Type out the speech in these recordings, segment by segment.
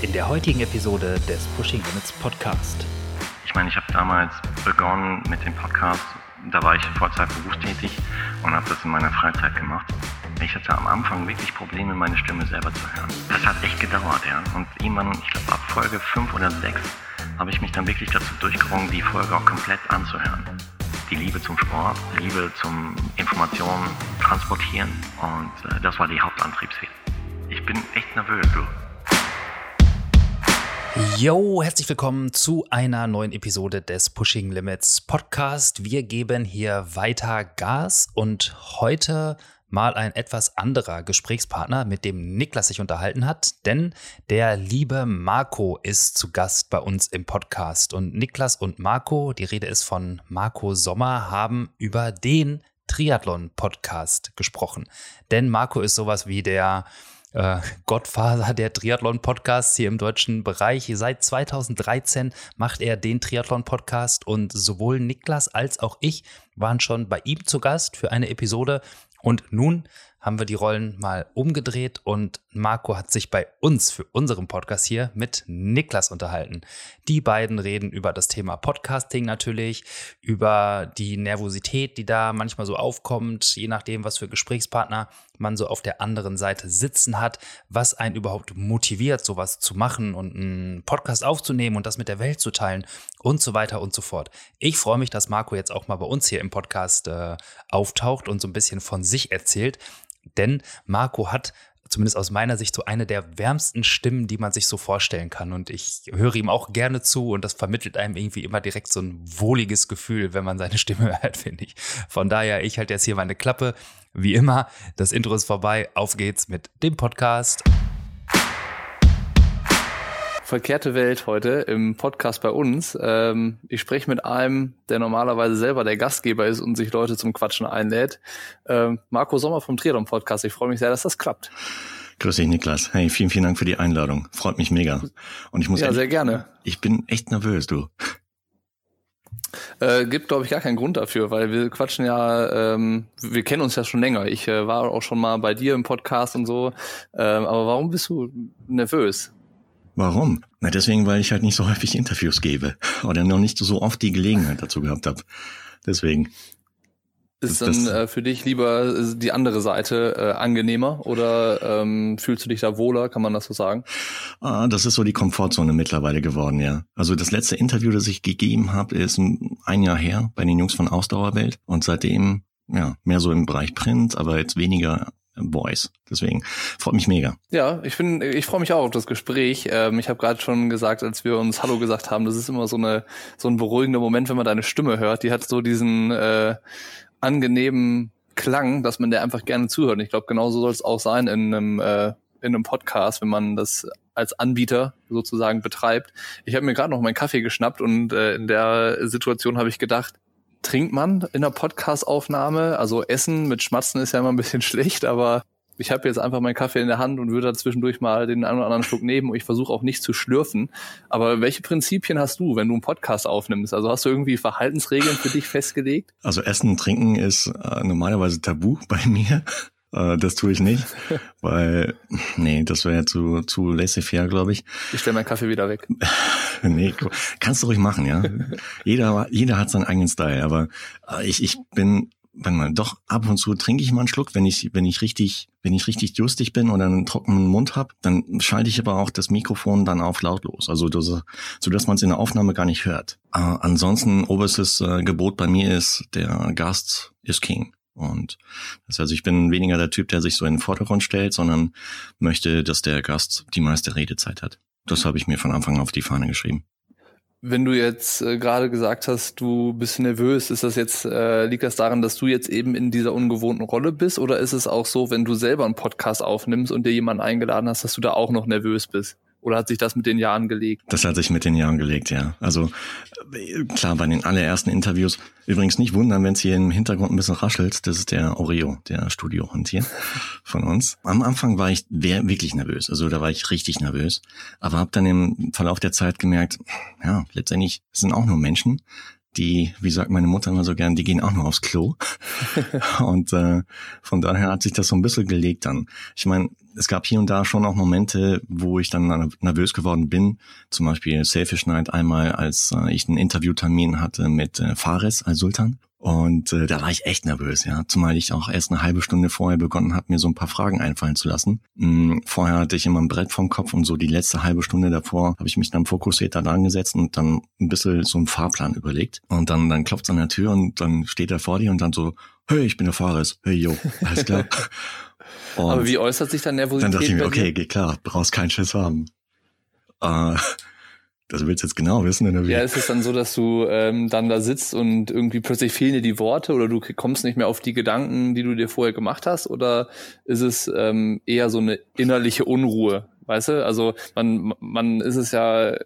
in der heutigen Episode des Pushing Limits Podcast. Ich meine, ich habe damals begonnen mit dem Podcast, da war ich Vollzeit berufstätig und habe das in meiner Freizeit gemacht. Ich hatte am Anfang wirklich Probleme, meine Stimme selber zu hören. Das hat echt gedauert, ja. Und irgendwann, ich glaube ab Folge 5 oder 6, habe ich mich dann wirklich dazu durchgerungen, die Folge auch komplett anzuhören. Die Liebe zum Sport, Liebe zum Informationen transportieren und äh, das war die Hauptantriebsfehler. Ich bin echt nervös, du. Yo, herzlich willkommen zu einer neuen Episode des Pushing Limits Podcast. Wir geben hier weiter Gas und heute mal ein etwas anderer Gesprächspartner, mit dem Niklas sich unterhalten hat, denn der liebe Marco ist zu Gast bei uns im Podcast. Und Niklas und Marco, die Rede ist von Marco Sommer, haben über den Triathlon-Podcast gesprochen. Denn Marco ist sowas wie der äh, Gottvater der Triathlon-Podcasts hier im deutschen Bereich. Seit 2013 macht er den Triathlon-Podcast und sowohl Niklas als auch ich waren schon bei ihm zu Gast für eine Episode. Und nun haben wir die Rollen mal umgedreht und Marco hat sich bei uns für unseren Podcast hier mit Niklas unterhalten. Die beiden reden über das Thema Podcasting natürlich, über die Nervosität, die da manchmal so aufkommt, je nachdem, was für Gesprächspartner man so auf der anderen Seite sitzen hat, was einen überhaupt motiviert, sowas zu machen und einen Podcast aufzunehmen und das mit der Welt zu teilen und so weiter und so fort. Ich freue mich, dass Marco jetzt auch mal bei uns hier im Podcast äh, auftaucht und so ein bisschen von sich erzählt. Denn Marco hat zumindest aus meiner Sicht so eine der wärmsten Stimmen, die man sich so vorstellen kann. Und ich höre ihm auch gerne zu und das vermittelt einem irgendwie immer direkt so ein wohliges Gefühl, wenn man seine Stimme hört, finde ich. Von daher, ich halte jetzt hier meine Klappe. Wie immer, das Intro ist vorbei. Auf geht's mit dem Podcast verkehrte Welt heute im Podcast bei uns. Ähm, ich spreche mit einem, der normalerweise selber der Gastgeber ist und sich Leute zum Quatschen einlädt. Ähm, Marco Sommer vom Triathlon Podcast. Ich freue mich sehr, dass das klappt. Grüß dich, Niklas. Hey, vielen, vielen Dank für die Einladung. Freut mich mega. Und ich muss ja, ehrlich, sehr gerne. Ich bin echt nervös, du. Äh, gibt, glaube ich, gar keinen Grund dafür, weil wir quatschen ja, ähm, wir kennen uns ja schon länger. Ich äh, war auch schon mal bei dir im Podcast und so. Ähm, aber warum bist du nervös? Warum? Na, deswegen, weil ich halt nicht so häufig Interviews gebe oder noch nicht so oft die Gelegenheit dazu gehabt habe. Deswegen. Ist dann äh, für dich lieber die andere Seite äh, angenehmer oder ähm, fühlst du dich da wohler, kann man das so sagen? Ah, das ist so die Komfortzone mittlerweile geworden, ja. Also das letzte Interview, das ich gegeben habe, ist ein Jahr her bei den Jungs von Ausdauerwelt und seitdem ja mehr so im Bereich Print, aber jetzt weniger Voice. Deswegen freut mich mega. Ja, ich bin, ich freue mich auch auf das Gespräch. Ähm, ich habe gerade schon gesagt, als wir uns Hallo gesagt haben, das ist immer so eine so ein beruhigender Moment, wenn man deine Stimme hört. Die hat so diesen äh, angenehmen Klang, dass man der einfach gerne zuhört. Und ich glaube, genauso soll es auch sein in einem äh, in einem Podcast, wenn man das als Anbieter sozusagen betreibt. Ich habe mir gerade noch meinen Kaffee geschnappt und äh, in der Situation habe ich gedacht, trinkt man in der Podcast-Aufnahme? Also Essen mit Schmatzen ist ja immer ein bisschen schlecht, aber ich habe jetzt einfach meinen Kaffee in der Hand und würde da zwischendurch mal den einen oder anderen Schluck nehmen und ich versuche auch nicht zu schlürfen. Aber welche Prinzipien hast du, wenn du einen Podcast aufnimmst? Also hast du irgendwie Verhaltensregeln für dich festgelegt? Also Essen und Trinken ist äh, normalerweise tabu bei mir. Äh, das tue ich nicht, weil, nee, das wäre ja zu, zu laissez-faire, glaube ich. Ich stelle meinen Kaffee wieder weg. nee, kannst du ruhig machen, ja. jeder, jeder hat seinen eigenen Style, aber äh, ich, ich bin, wenn man doch ab und zu trinke ich mal einen Schluck, wenn ich, wenn ich richtig, wenn ich richtig durstig bin oder einen trockenen Mund habe, dann schalte ich aber auch das Mikrofon dann auf lautlos, also das, so dass man es in der Aufnahme gar nicht hört. Äh, ansonsten oberstes äh, Gebot bei mir ist, der Gast ist King. Und das heißt, ich bin weniger der Typ, der sich so in den Vordergrund stellt, sondern möchte, dass der Gast die meiste Redezeit hat. Das habe ich mir von Anfang an auf die Fahne geschrieben. Wenn du jetzt äh, gerade gesagt hast, du bist nervös, ist das jetzt, äh, liegt das daran, dass du jetzt eben in dieser ungewohnten Rolle bist? Oder ist es auch so, wenn du selber einen Podcast aufnimmst und dir jemanden eingeladen hast, dass du da auch noch nervös bist? Oder hat sich das mit den Jahren gelegt? Das hat sich mit den Jahren gelegt, ja. Also klar, bei den allerersten Interviews, übrigens nicht wundern, wenn es hier im Hintergrund ein bisschen raschelt, das ist der Oreo, der Studiohund hier von uns. Am Anfang war ich wirklich nervös, also da war ich richtig nervös, aber habe dann im Verlauf der Zeit gemerkt, ja, letztendlich sind auch nur Menschen, die, wie sagt meine Mutter immer so gern, die gehen auch nur aufs Klo. und äh, von daher hat sich das so ein bisschen gelegt dann. Ich meine, es gab hier und da schon auch Momente, wo ich dann nervös geworden bin. Zum Beispiel Selfish Night einmal, als äh, ich einen Interviewtermin hatte mit äh, Fares Al-Sultan. Und äh, da war ich echt nervös, ja. Zumal ich auch erst eine halbe Stunde vorher begonnen habe, mir so ein paar Fragen einfallen zu lassen. Mhm, vorher hatte ich immer ein Brett vom Kopf und so die letzte halbe Stunde davor habe ich mich dann fokussiert da dran gesetzt und dann ein bisschen so einen Fahrplan überlegt. Und dann, dann klopft es an der Tür und dann steht er vor dir und dann so, hey, ich bin der Fares. Hey, yo, alles klar. Aber wie äußert sich dann Nervosität? Dann dachte ich mir, okay, geht klar, brauchst keinen Schiss haben. Äh, das willst du jetzt genau wissen, oder wie? Ja, ist es dann so, dass du ähm, dann da sitzt und irgendwie plötzlich fehlen dir die Worte oder du kommst nicht mehr auf die Gedanken, die du dir vorher gemacht hast? Oder ist es ähm, eher so eine innerliche Unruhe? Weißt du, also man, man ist es ja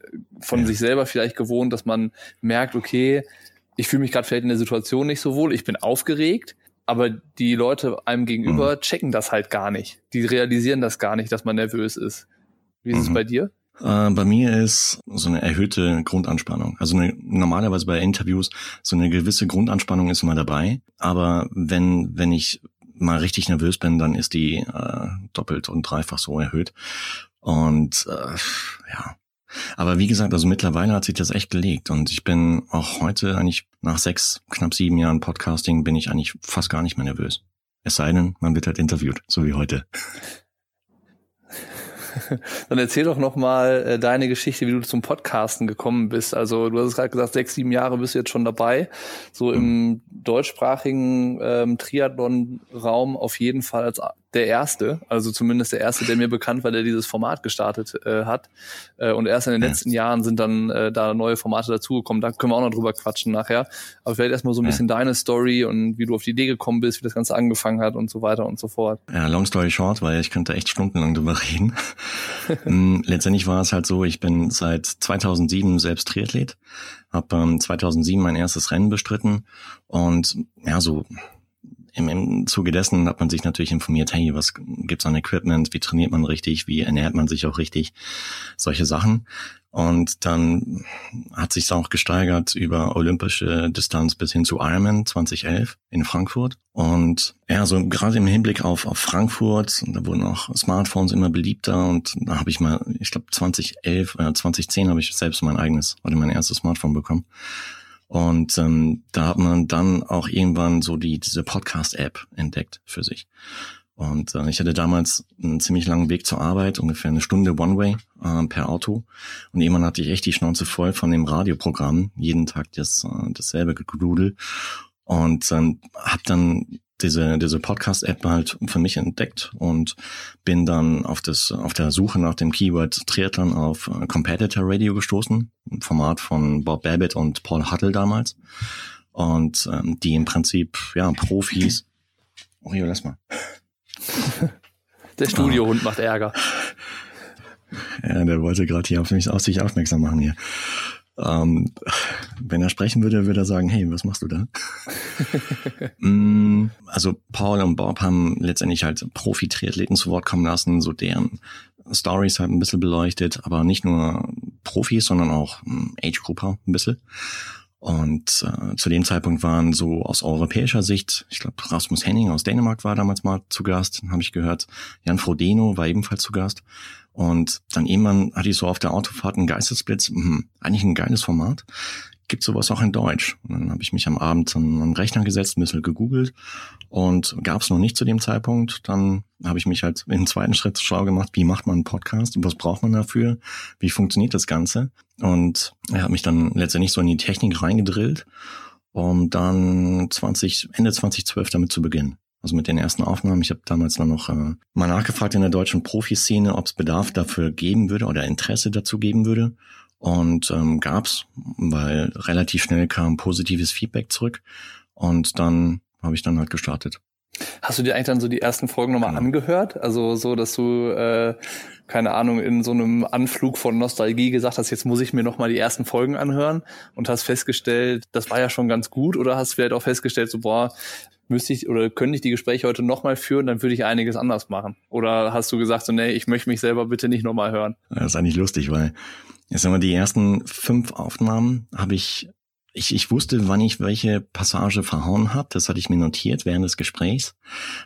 von ja. sich selber vielleicht gewohnt, dass man merkt, okay, ich fühle mich gerade vielleicht in der Situation nicht so wohl, ich bin aufgeregt, aber die Leute einem gegenüber mhm. checken das halt gar nicht. Die realisieren das gar nicht, dass man nervös ist. Wie ist mhm. es bei dir? Äh, bei mir ist so eine erhöhte Grundanspannung. Also eine, normalerweise bei Interviews so eine gewisse Grundanspannung ist immer dabei. Aber wenn, wenn ich mal richtig nervös bin, dann ist die äh, doppelt und dreifach so erhöht. Und äh, ja. Aber wie gesagt, also mittlerweile hat sich das echt gelegt und ich bin auch heute eigentlich nach sechs, knapp sieben Jahren Podcasting bin ich eigentlich fast gar nicht mehr nervös. Es sei denn, man wird halt interviewt, so wie heute. Dann erzähl doch noch mal äh, deine Geschichte, wie du zum Podcasten gekommen bist. Also du hast es gerade gesagt, sechs, sieben Jahre bist du jetzt schon dabei. So im deutschsprachigen ähm, Triathlon-Raum auf jeden Fall als der erste, also zumindest der erste, der mir bekannt war, der dieses Format gestartet äh, hat. Äh, und erst in den letzten Jahren sind dann äh, da neue Formate dazugekommen. Da können wir auch noch drüber quatschen nachher. Aber vielleicht erstmal so ein bisschen ja. deine Story und wie du auf die Idee gekommen bist, wie das Ganze angefangen hat und so weiter und so fort. Ja, long story short, weil ich könnte echt stundenlang drüber reden. Mm, letztendlich war es halt so, ich bin seit 2007 selbst Triathlet, habe ähm, 2007 mein erstes Rennen bestritten und ja, so im, im Zuge dessen hat man sich natürlich informiert, hey, was gibt's an Equipment, wie trainiert man richtig, wie ernährt man sich auch richtig, solche Sachen. Und dann hat sich auch gesteigert über olympische Distanz bis hin zu Ironman 2011 in Frankfurt. Und ja, so gerade im Hinblick auf, auf Frankfurt, da wurden auch Smartphones immer beliebter und da habe ich mal, ich glaube 2011, äh, 2010 habe ich selbst mein eigenes oder mein erstes Smartphone bekommen. Und ähm, da hat man dann auch irgendwann so die diese Podcast-App entdeckt für sich. Und äh, ich hatte damals einen ziemlich langen Weg zur Arbeit, ungefähr eine Stunde One-Way äh, per Auto. Und irgendwann hatte ich echt die Schnauze voll von dem Radioprogramm, jeden Tag das äh, dasselbe Gedudel. Und ähm, habe dann diese, diese Podcast-App halt für mich entdeckt und bin dann auf, das, auf der Suche nach dem Keyword Triathlon auf äh, Competitor Radio gestoßen, im Format von Bob Babbitt und Paul Huttle damals. Und ähm, die im Prinzip, ja, Profis. Oh, hier, lass mal. Der Studiohund oh. macht Ärger. Ja, der wollte gerade hier auf mich auf sich aufmerksam machen hier. Ähm, wenn er sprechen würde, würde er sagen, hey, was machst du da? mm, also Paul und Bob haben letztendlich halt Profi-Triathleten zu Wort kommen lassen, so deren Stories halt ein bisschen beleuchtet, aber nicht nur Profis, sondern auch hm, Age-Grupper ein bisschen. Und äh, zu dem Zeitpunkt waren so aus europäischer Sicht, ich glaube Rasmus Henning aus Dänemark war damals mal zu Gast, habe ich gehört. Jan Frodeno war ebenfalls zu Gast. Und dann irgendwann hatte ich so auf der Autofahrt einen Geistesblitz, hm, eigentlich ein geiles Format. Gibt sowas auch in Deutsch? Und dann habe ich mich am Abend an den Rechner gesetzt, ein bisschen gegoogelt und gab es noch nicht zu dem Zeitpunkt. Dann habe ich mich halt im zweiten Schritt schlau gemacht, wie macht man einen Podcast was braucht man dafür, wie funktioniert das Ganze. Und er hat mich dann letztendlich so in die Technik reingedrillt, um dann 20, Ende 2012 damit zu beginnen also mit den ersten Aufnahmen. Ich habe damals dann noch äh, mal nachgefragt in der deutschen Profiszene, ob es Bedarf dafür geben würde oder Interesse dazu geben würde. Und ähm, gab's, weil relativ schnell kam positives Feedback zurück. Und dann habe ich dann halt gestartet. Hast du dir eigentlich dann so die ersten Folgen nochmal genau. angehört? Also so, dass du, äh, keine Ahnung, in so einem Anflug von Nostalgie gesagt hast, jetzt muss ich mir nochmal die ersten Folgen anhören und hast festgestellt, das war ja schon ganz gut oder hast vielleicht auch festgestellt, so boah, müsste ich oder könnte ich die Gespräche heute nochmal führen, dann würde ich einiges anders machen. Oder hast du gesagt, so, nee, ich möchte mich selber bitte nicht nochmal hören? Das ist eigentlich lustig, weil jetzt haben wir die ersten fünf Aufnahmen habe ich ich, ich wusste, wann ich welche Passage verhauen habe. Das hatte ich mir notiert während des Gesprächs.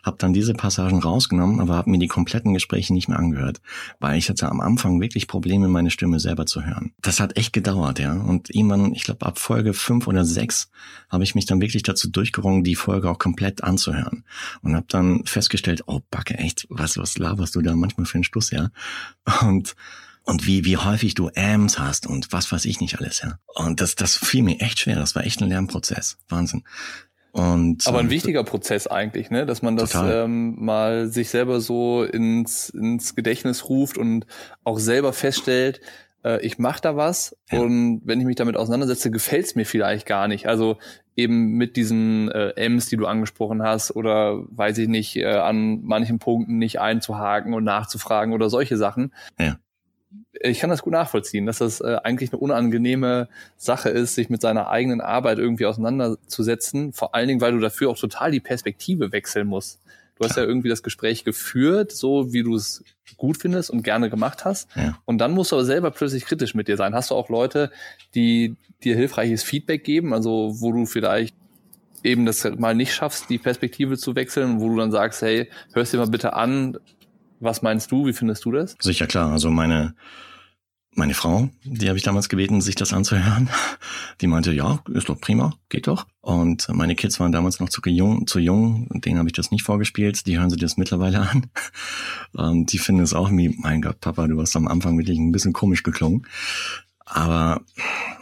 Habe dann diese Passagen rausgenommen, aber habe mir die kompletten Gespräche nicht mehr angehört, weil ich hatte am Anfang wirklich Probleme, meine Stimme selber zu hören. Das hat echt gedauert, ja. Und irgendwann, ich glaube, ab Folge fünf oder sechs habe ich mich dann wirklich dazu durchgerungen, die Folge auch komplett anzuhören. Und habe dann festgestellt, oh Backe, echt, was, was laberst du da manchmal für einen Stuss, ja? Und und wie, wie häufig du Ams hast und was weiß ich nicht alles, ja. Und das, das fiel mir echt schwer. Das war echt ein Lernprozess. Wahnsinn. Und, Aber ein wichtiger Prozess eigentlich, ne? dass man das ähm, mal sich selber so ins, ins Gedächtnis ruft und auch selber feststellt, äh, ich mache da was ja. und wenn ich mich damit auseinandersetze, gefällt's mir vielleicht gar nicht. Also eben mit diesen äh, M's, die du angesprochen hast, oder weiß ich nicht, äh, an manchen Punkten nicht einzuhaken und nachzufragen oder solche Sachen. Ja ich kann das gut nachvollziehen, dass das äh, eigentlich eine unangenehme Sache ist, sich mit seiner eigenen Arbeit irgendwie auseinanderzusetzen. Vor allen Dingen, weil du dafür auch total die Perspektive wechseln musst. Du hast ja irgendwie das Gespräch geführt, so wie du es gut findest und gerne gemacht hast. Ja. Und dann musst du aber selber plötzlich kritisch mit dir sein. Hast du auch Leute, die dir hilfreiches Feedback geben, also wo du vielleicht eben das mal nicht schaffst, die Perspektive zu wechseln, wo du dann sagst, hey, hörst dir mal bitte an, was meinst du? Wie findest du das? Sicher klar. Also meine meine Frau, die habe ich damals gebeten, sich das anzuhören. Die meinte, ja, ist doch prima, geht doch. Und meine Kids waren damals noch zu jung, zu jung denen habe ich das nicht vorgespielt. Die hören sich das mittlerweile an. Und die finden es auch wie, mein Gott, Papa, du hast am Anfang wirklich ein bisschen komisch geklungen. Aber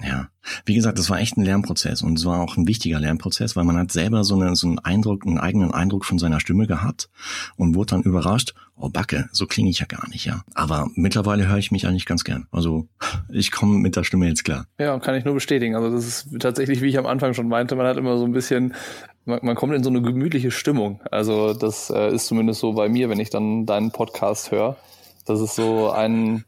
ja, wie gesagt, das war echt ein Lernprozess und es war auch ein wichtiger Lernprozess, weil man hat selber so, eine, so einen Eindruck, einen eigenen Eindruck von seiner Stimme gehabt und wurde dann überrascht, oh Backe, so klinge ich ja gar nicht, ja. Aber mittlerweile höre ich mich eigentlich ganz gern. Also ich komme mit der Stimme jetzt klar. Ja, kann ich nur bestätigen. Also das ist tatsächlich, wie ich am Anfang schon meinte, man hat immer so ein bisschen, man, man kommt in so eine gemütliche Stimmung. Also das äh, ist zumindest so bei mir, wenn ich dann deinen Podcast höre. Das ist so ein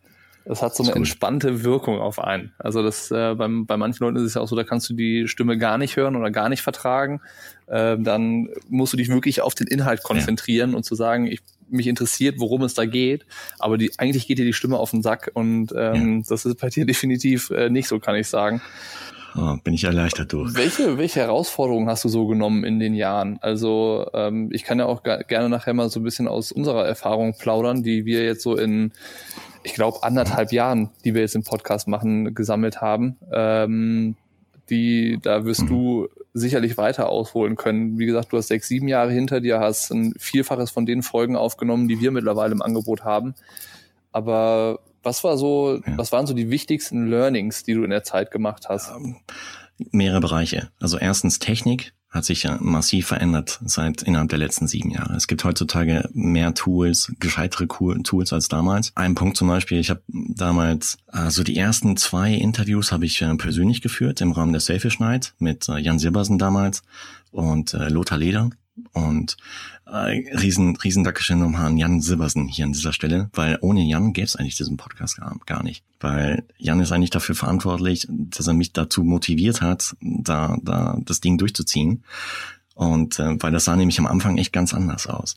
das hat so eine entspannte Wirkung auf einen. Also das äh, beim, bei manchen Leuten ist es ja auch so, da kannst du die Stimme gar nicht hören oder gar nicht vertragen. Äh, dann musst du dich wirklich auf den Inhalt konzentrieren ja. und zu sagen, ich mich interessiert, worum es da geht. Aber die, eigentlich geht dir die Stimme auf den Sack und ähm, ja. das ist bei dir definitiv äh, nicht so, kann ich sagen. Oh, bin ich erleichtert durch. Welche, welche Herausforderungen hast du so genommen in den Jahren? Also ähm, ich kann ja auch gerne nachher mal so ein bisschen aus unserer Erfahrung plaudern, die wir jetzt so in ich glaube, anderthalb Jahren, die wir jetzt im Podcast machen, gesammelt haben. Ähm, die, da wirst du sicherlich weiter ausholen können. Wie gesagt, du hast sechs, sieben Jahre hinter dir, hast ein Vielfaches von den Folgen aufgenommen, die wir mittlerweile im Angebot haben. Aber was war so, ja. was waren so die wichtigsten Learnings, die du in der Zeit gemacht hast? Um, ähm, mehrere Bereiche. Also erstens Technik hat sich ja massiv verändert seit innerhalb der letzten sieben Jahre. Es gibt heutzutage mehr Tools, gescheitere Tools als damals. Ein Punkt zum Beispiel, ich habe damals, also die ersten zwei Interviews habe ich äh, persönlich geführt im Rahmen der Selfish Night mit äh, Jan Silbersen damals und äh, Lothar Leder. Und äh, riesen, riesen Dankeschön nochmal an Jan Silbersen hier an dieser Stelle, weil ohne Jan gäbe es eigentlich diesen Podcast gar, gar nicht. Weil Jan ist eigentlich dafür verantwortlich, dass er mich dazu motiviert hat, da, da das Ding durchzuziehen. Und äh, weil das sah nämlich am Anfang echt ganz anders aus.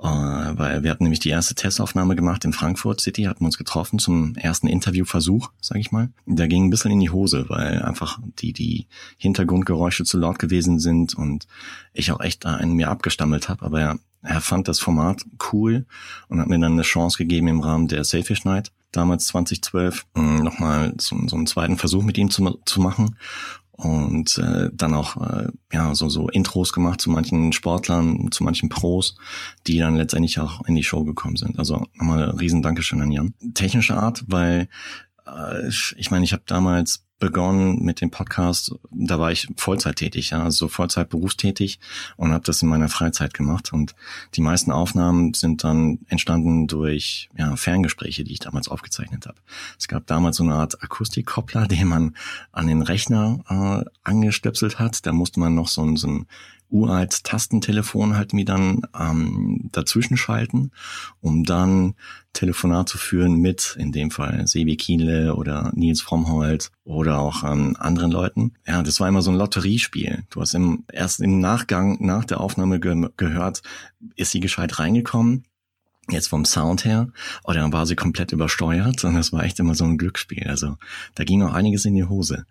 Äh, weil wir hatten nämlich die erste Testaufnahme gemacht in Frankfurt City, hatten uns getroffen zum ersten Interviewversuch, sag ich mal. Der ging ein bisschen in die Hose, weil einfach die, die Hintergrundgeräusche zu laut gewesen sind und ich auch echt da einen mir abgestammelt habe. Aber er, er fand das Format cool und hat mir dann eine Chance gegeben im Rahmen der Selfish Night damals 2012 nochmal so, so einen zweiten Versuch mit ihm zu, zu machen und äh, dann auch äh, ja so so Intros gemacht zu manchen Sportlern, zu manchen Pros, die dann letztendlich auch in die Show gekommen sind. Also nochmal riesen Dankeschön an Jan. Technische Art, weil ich meine, ich habe damals begonnen mit dem Podcast, da war ich Vollzeit tätig, ja, also Vollzeit berufstätig und habe das in meiner Freizeit gemacht. Und die meisten Aufnahmen sind dann entstanden durch ja, Ferngespräche, die ich damals aufgezeichnet habe. Es gab damals so eine Art Akustikkoppler, den man an den Rechner äh, angestöpselt hat. Da musste man noch so, ein, so ein uralt Tastentelefon halt mir dann ähm, dazwischen schalten, um dann Telefonat zu führen mit, in dem Fall Sebi Kienle oder Nils Frommholt oder auch ähm, anderen Leuten. Ja, das war immer so ein Lotteriespiel. Du hast im, erst im Nachgang, nach der Aufnahme ge gehört, ist sie gescheit reingekommen, jetzt vom Sound her, oder war sie komplett übersteuert und das war echt immer so ein Glücksspiel. Also da ging auch einiges in die Hose.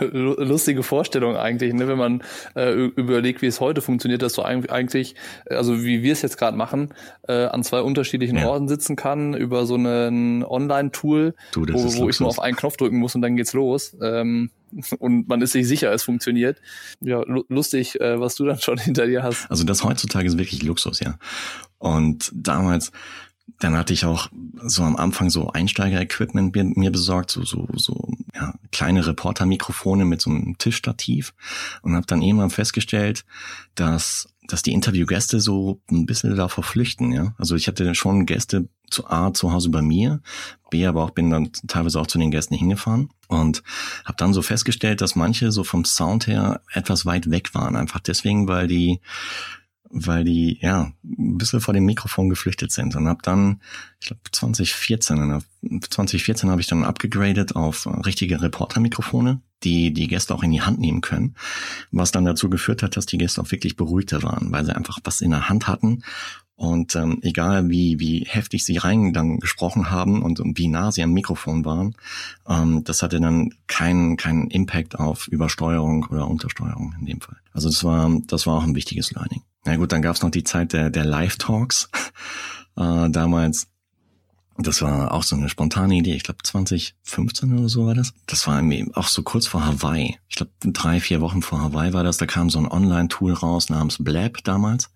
Lustige Vorstellung eigentlich, ne? wenn man äh, überlegt, wie es heute funktioniert, dass du eigentlich, also wie wir es jetzt gerade machen, äh, an zwei unterschiedlichen ja. Orten sitzen kann über so ein Online-Tool, wo, wo ich nur auf einen Knopf drücken muss und dann geht's los. Ähm, und man ist sich sicher, es funktioniert. Ja, lustig, äh, was du dann schon hinter dir hast. Also das heutzutage ist wirklich Luxus, ja. Und damals dann hatte ich auch so am Anfang so Einsteiger-Equipment mir, mir besorgt, so, so, so ja, kleine Reporter-Mikrofone mit so einem Tischstativ und habe dann irgendwann festgestellt, dass, dass die Interviewgäste so ein bisschen davor flüchten. Ja? Also ich hatte schon Gäste zu A zu Hause bei mir, B aber auch bin dann teilweise auch zu den Gästen hingefahren und habe dann so festgestellt, dass manche so vom Sound her etwas weit weg waren, einfach deswegen, weil die weil die ja ein bisschen vor dem Mikrofon geflüchtet sind und habe dann, ich glaube 2014, 2014 habe ich dann abgegradet auf richtige Reporter-Mikrofone, die die Gäste auch in die Hand nehmen können, was dann dazu geführt hat, dass die Gäste auch wirklich beruhigter waren, weil sie einfach was in der Hand hatten und ähm, egal wie, wie heftig sie rein dann gesprochen haben und, und wie nah sie am Mikrofon waren, ähm, das hatte dann keinen keinen Impact auf Übersteuerung oder Untersteuerung in dem Fall. Also das war, das war auch ein wichtiges Learning. Na gut, dann gab es noch die Zeit der, der Live-Talks. Äh, damals das war auch so eine spontane Idee. Ich glaube 2015 oder so war das. Das war auch so kurz vor Hawaii. Ich glaube drei, vier Wochen vor Hawaii war das. Da kam so ein Online-Tool raus namens Blab damals.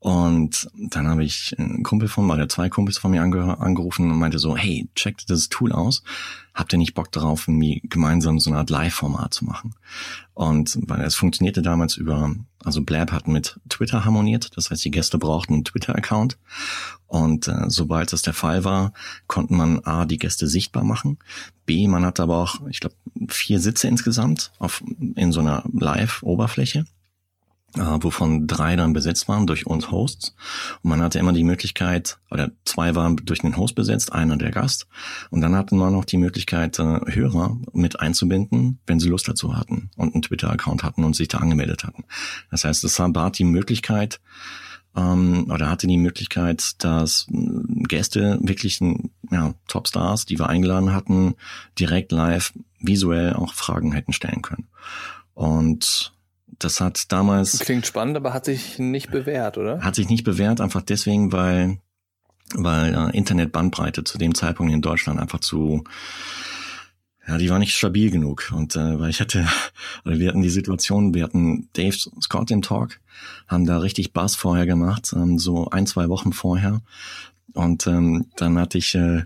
Und dann habe ich einen Kumpel von mir, oder zwei Kumpels von mir ange angerufen und meinte so, hey, checkt das Tool aus. Habt ihr nicht Bock darauf, irgendwie gemeinsam so eine Art Live-Format zu machen? Und weil es funktionierte damals über, also Blab hat mit Twitter harmoniert, das heißt, die Gäste brauchten einen Twitter-Account. Und äh, sobald das der Fall war, konnten man A, die Gäste sichtbar machen, B, man hat aber auch, ich glaube, vier Sitze insgesamt auf, in so einer Live-Oberfläche äh, wovon drei dann besetzt waren durch uns Hosts. Und man hatte immer die Möglichkeit, oder zwei waren durch den Host besetzt, einer der Gast. Und dann hatten wir noch die Möglichkeit, äh, Hörer mit einzubinden, wenn sie Lust dazu hatten und einen Twitter-Account hatten und sich da angemeldet hatten. Das heißt, es war die Möglichkeit, ähm, oder hatte die Möglichkeit, dass äh, Gäste wirklich ja, Topstars, die wir eingeladen hatten, direkt live visuell auch Fragen hätten stellen können. Und das hat damals. Klingt spannend, aber hat sich nicht bewährt, oder? Hat sich nicht bewährt, einfach deswegen, weil, weil äh, Internetbandbreite zu dem Zeitpunkt in Deutschland einfach zu, ja, die war nicht stabil genug. Und äh, weil ich hatte, wir hatten die Situation, wir hatten Dave Scott im Talk, haben da richtig Bass vorher gemacht, ähm, so ein, zwei Wochen vorher. Und ähm, dann hatte ich, äh,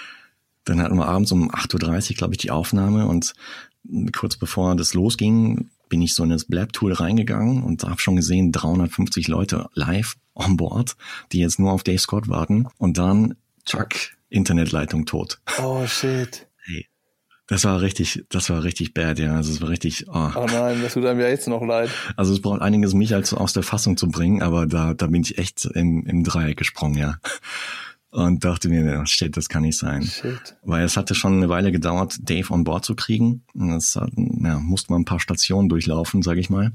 dann hatten wir abends um 8.30 Uhr, glaube ich, die Aufnahme und kurz bevor das losging, bin ich so in das Blab-Tool reingegangen und habe schon gesehen, 350 Leute live on board, die jetzt nur auf Dave Scott warten. Und dann, chuck, Internetleitung tot. Oh shit. Hey. Das war richtig, das war richtig bad, ja. Also es war richtig. Oh. oh nein, das tut einem ja jetzt noch leid. Also es braucht einiges, mich als aus der Fassung zu bringen, aber da, da bin ich echt im, im Dreieck gesprungen, ja und dachte mir, shit, das kann nicht sein. Shit. Weil es hatte schon eine Weile gedauert, Dave on Board zu kriegen. Und das ja, musste man ein paar Stationen durchlaufen, sage ich mal.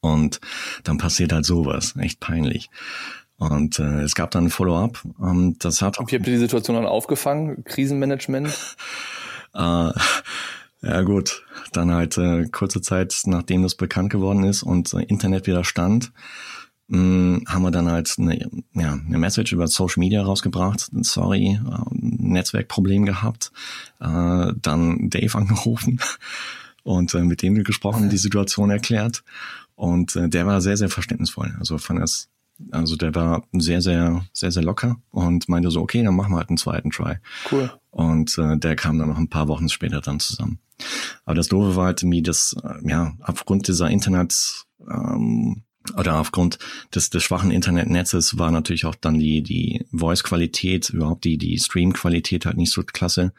Und dann passiert halt sowas, echt peinlich. Und äh, es gab dann ein Follow-up. Und das hat. Und wie habt ihr die Situation dann aufgefangen? Krisenmanagement? äh, ja gut, dann halt äh, kurze Zeit, nachdem das bekannt geworden ist und äh, Internet wieder stand, mh, hm, haben wir dann halt eine, ja, eine Message über Social Media rausgebracht. Sorry, äh, Netzwerkproblem gehabt. Äh, dann Dave angerufen und äh, mit dem gesprochen, die Situation erklärt. Und äh, der war sehr, sehr verständnisvoll. Also fand es, also der war sehr, sehr, sehr, sehr locker und meinte so, okay, dann machen wir halt einen zweiten Try. Cool. Und äh, der kam dann noch ein paar Wochen später dann zusammen. Aber das Doofe war halt irgendwie, dass, äh, ja, aufgrund dieser Internet, ähm, oder aufgrund des, des schwachen Internetnetzes war natürlich auch dann die, die Voice-Qualität, überhaupt die, die Stream-Qualität halt nicht so klasse.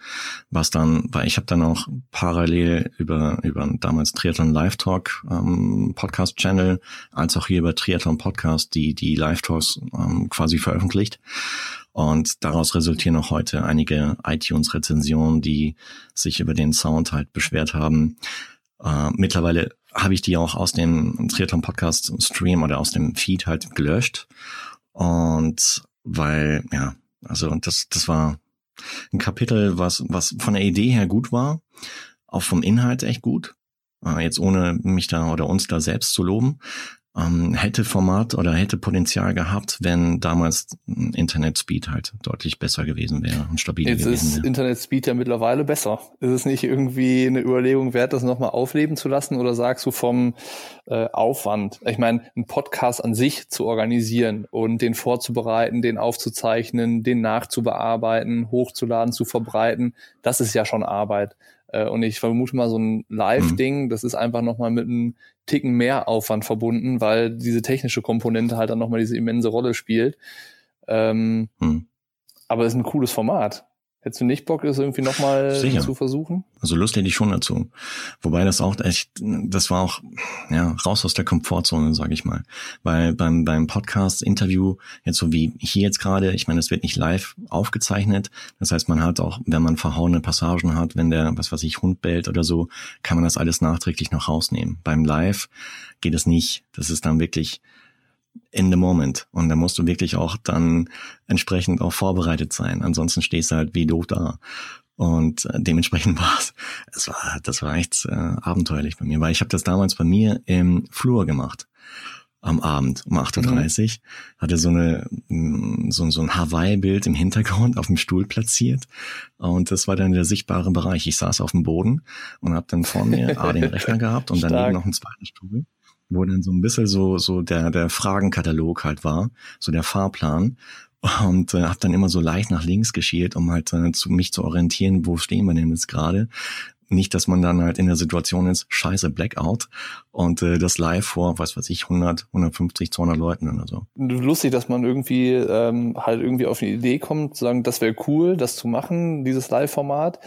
Was dann, weil ich habe dann auch parallel über, über damals Triathlon Live Talk ähm, Podcast-Channel, als auch hier über Triathlon Podcast die, die Live-Talks ähm, quasi veröffentlicht. Und daraus resultieren auch heute einige iTunes-Rezensionen, die sich über den Sound halt beschwert haben. Äh, mittlerweile habe ich die auch aus dem Triathlon Podcast Stream oder aus dem Feed halt gelöscht. Und weil, ja, also das, das war ein Kapitel, was, was von der Idee her gut war, auch vom Inhalt echt gut. Äh, jetzt ohne mich da oder uns da selbst zu loben ähm, hätte Format oder hätte Potenzial gehabt, wenn damals Internet Speed halt deutlich besser gewesen wäre und stabiler Jetzt gewesen ist wäre. Internet Speed ja mittlerweile besser. Ist es nicht irgendwie eine Überlegung wert, das nochmal aufleben zu lassen oder sagst du vom äh, Aufwand? Ich meine, einen Podcast an sich zu organisieren und den vorzubereiten, den aufzuzeichnen, den nachzubearbeiten, hochzuladen, zu verbreiten, das ist ja schon Arbeit. Äh, und ich vermute mal, so ein Live-Ding, das ist einfach nochmal mit einem Ticken mehr Aufwand verbunden, weil diese technische Komponente halt dann nochmal diese immense Rolle spielt. Ähm, Hm. aber es ist ein cooles Format. Hättest du nicht Bock, das irgendwie nochmal zu versuchen? Also Lust hätte ich schon dazu. Wobei das auch echt, das war auch, ja, raus aus der Komfortzone, sage ich mal. Weil beim, beim Podcast-Interview, jetzt so wie hier jetzt gerade, ich meine, es wird nicht live aufgezeichnet. Das heißt, man hat auch, wenn man verhauene Passagen hat, wenn der, was weiß ich, Hund bellt oder so, kann man das alles nachträglich noch rausnehmen. Beim Live geht es nicht. Das ist dann wirklich in the moment. Und da musst du wirklich auch dann entsprechend auch vorbereitet sein. Ansonsten stehst du halt wie doof da. Und äh, dementsprechend war es, es war, das war echt äh, abenteuerlich bei mir, weil ich habe das damals bei mir im Flur gemacht am Abend um 8.30 Uhr, hatte so eine mm, so, so ein Hawaii-Bild im Hintergrund auf dem Stuhl platziert und das war dann der sichtbare Bereich. Ich saß auf dem Boden und habe dann vor mir A, den Rechner gehabt und daneben noch einen zweiten Stuhl, wo dann so ein bisschen so so der der Fragenkatalog halt war, so der Fahrplan und äh, habe dann immer so leicht nach links geschielt, um halt äh, zu mich zu orientieren, wo stehen wir denn jetzt gerade. Nicht, dass man dann halt in der Situation ist, scheiße, Blackout und äh, das live vor, was weiß ich, 100, 150, 200 Leuten oder so. Lustig, dass man irgendwie ähm, halt irgendwie auf eine Idee kommt, zu sagen, das wäre cool, das zu machen, dieses Live-Format.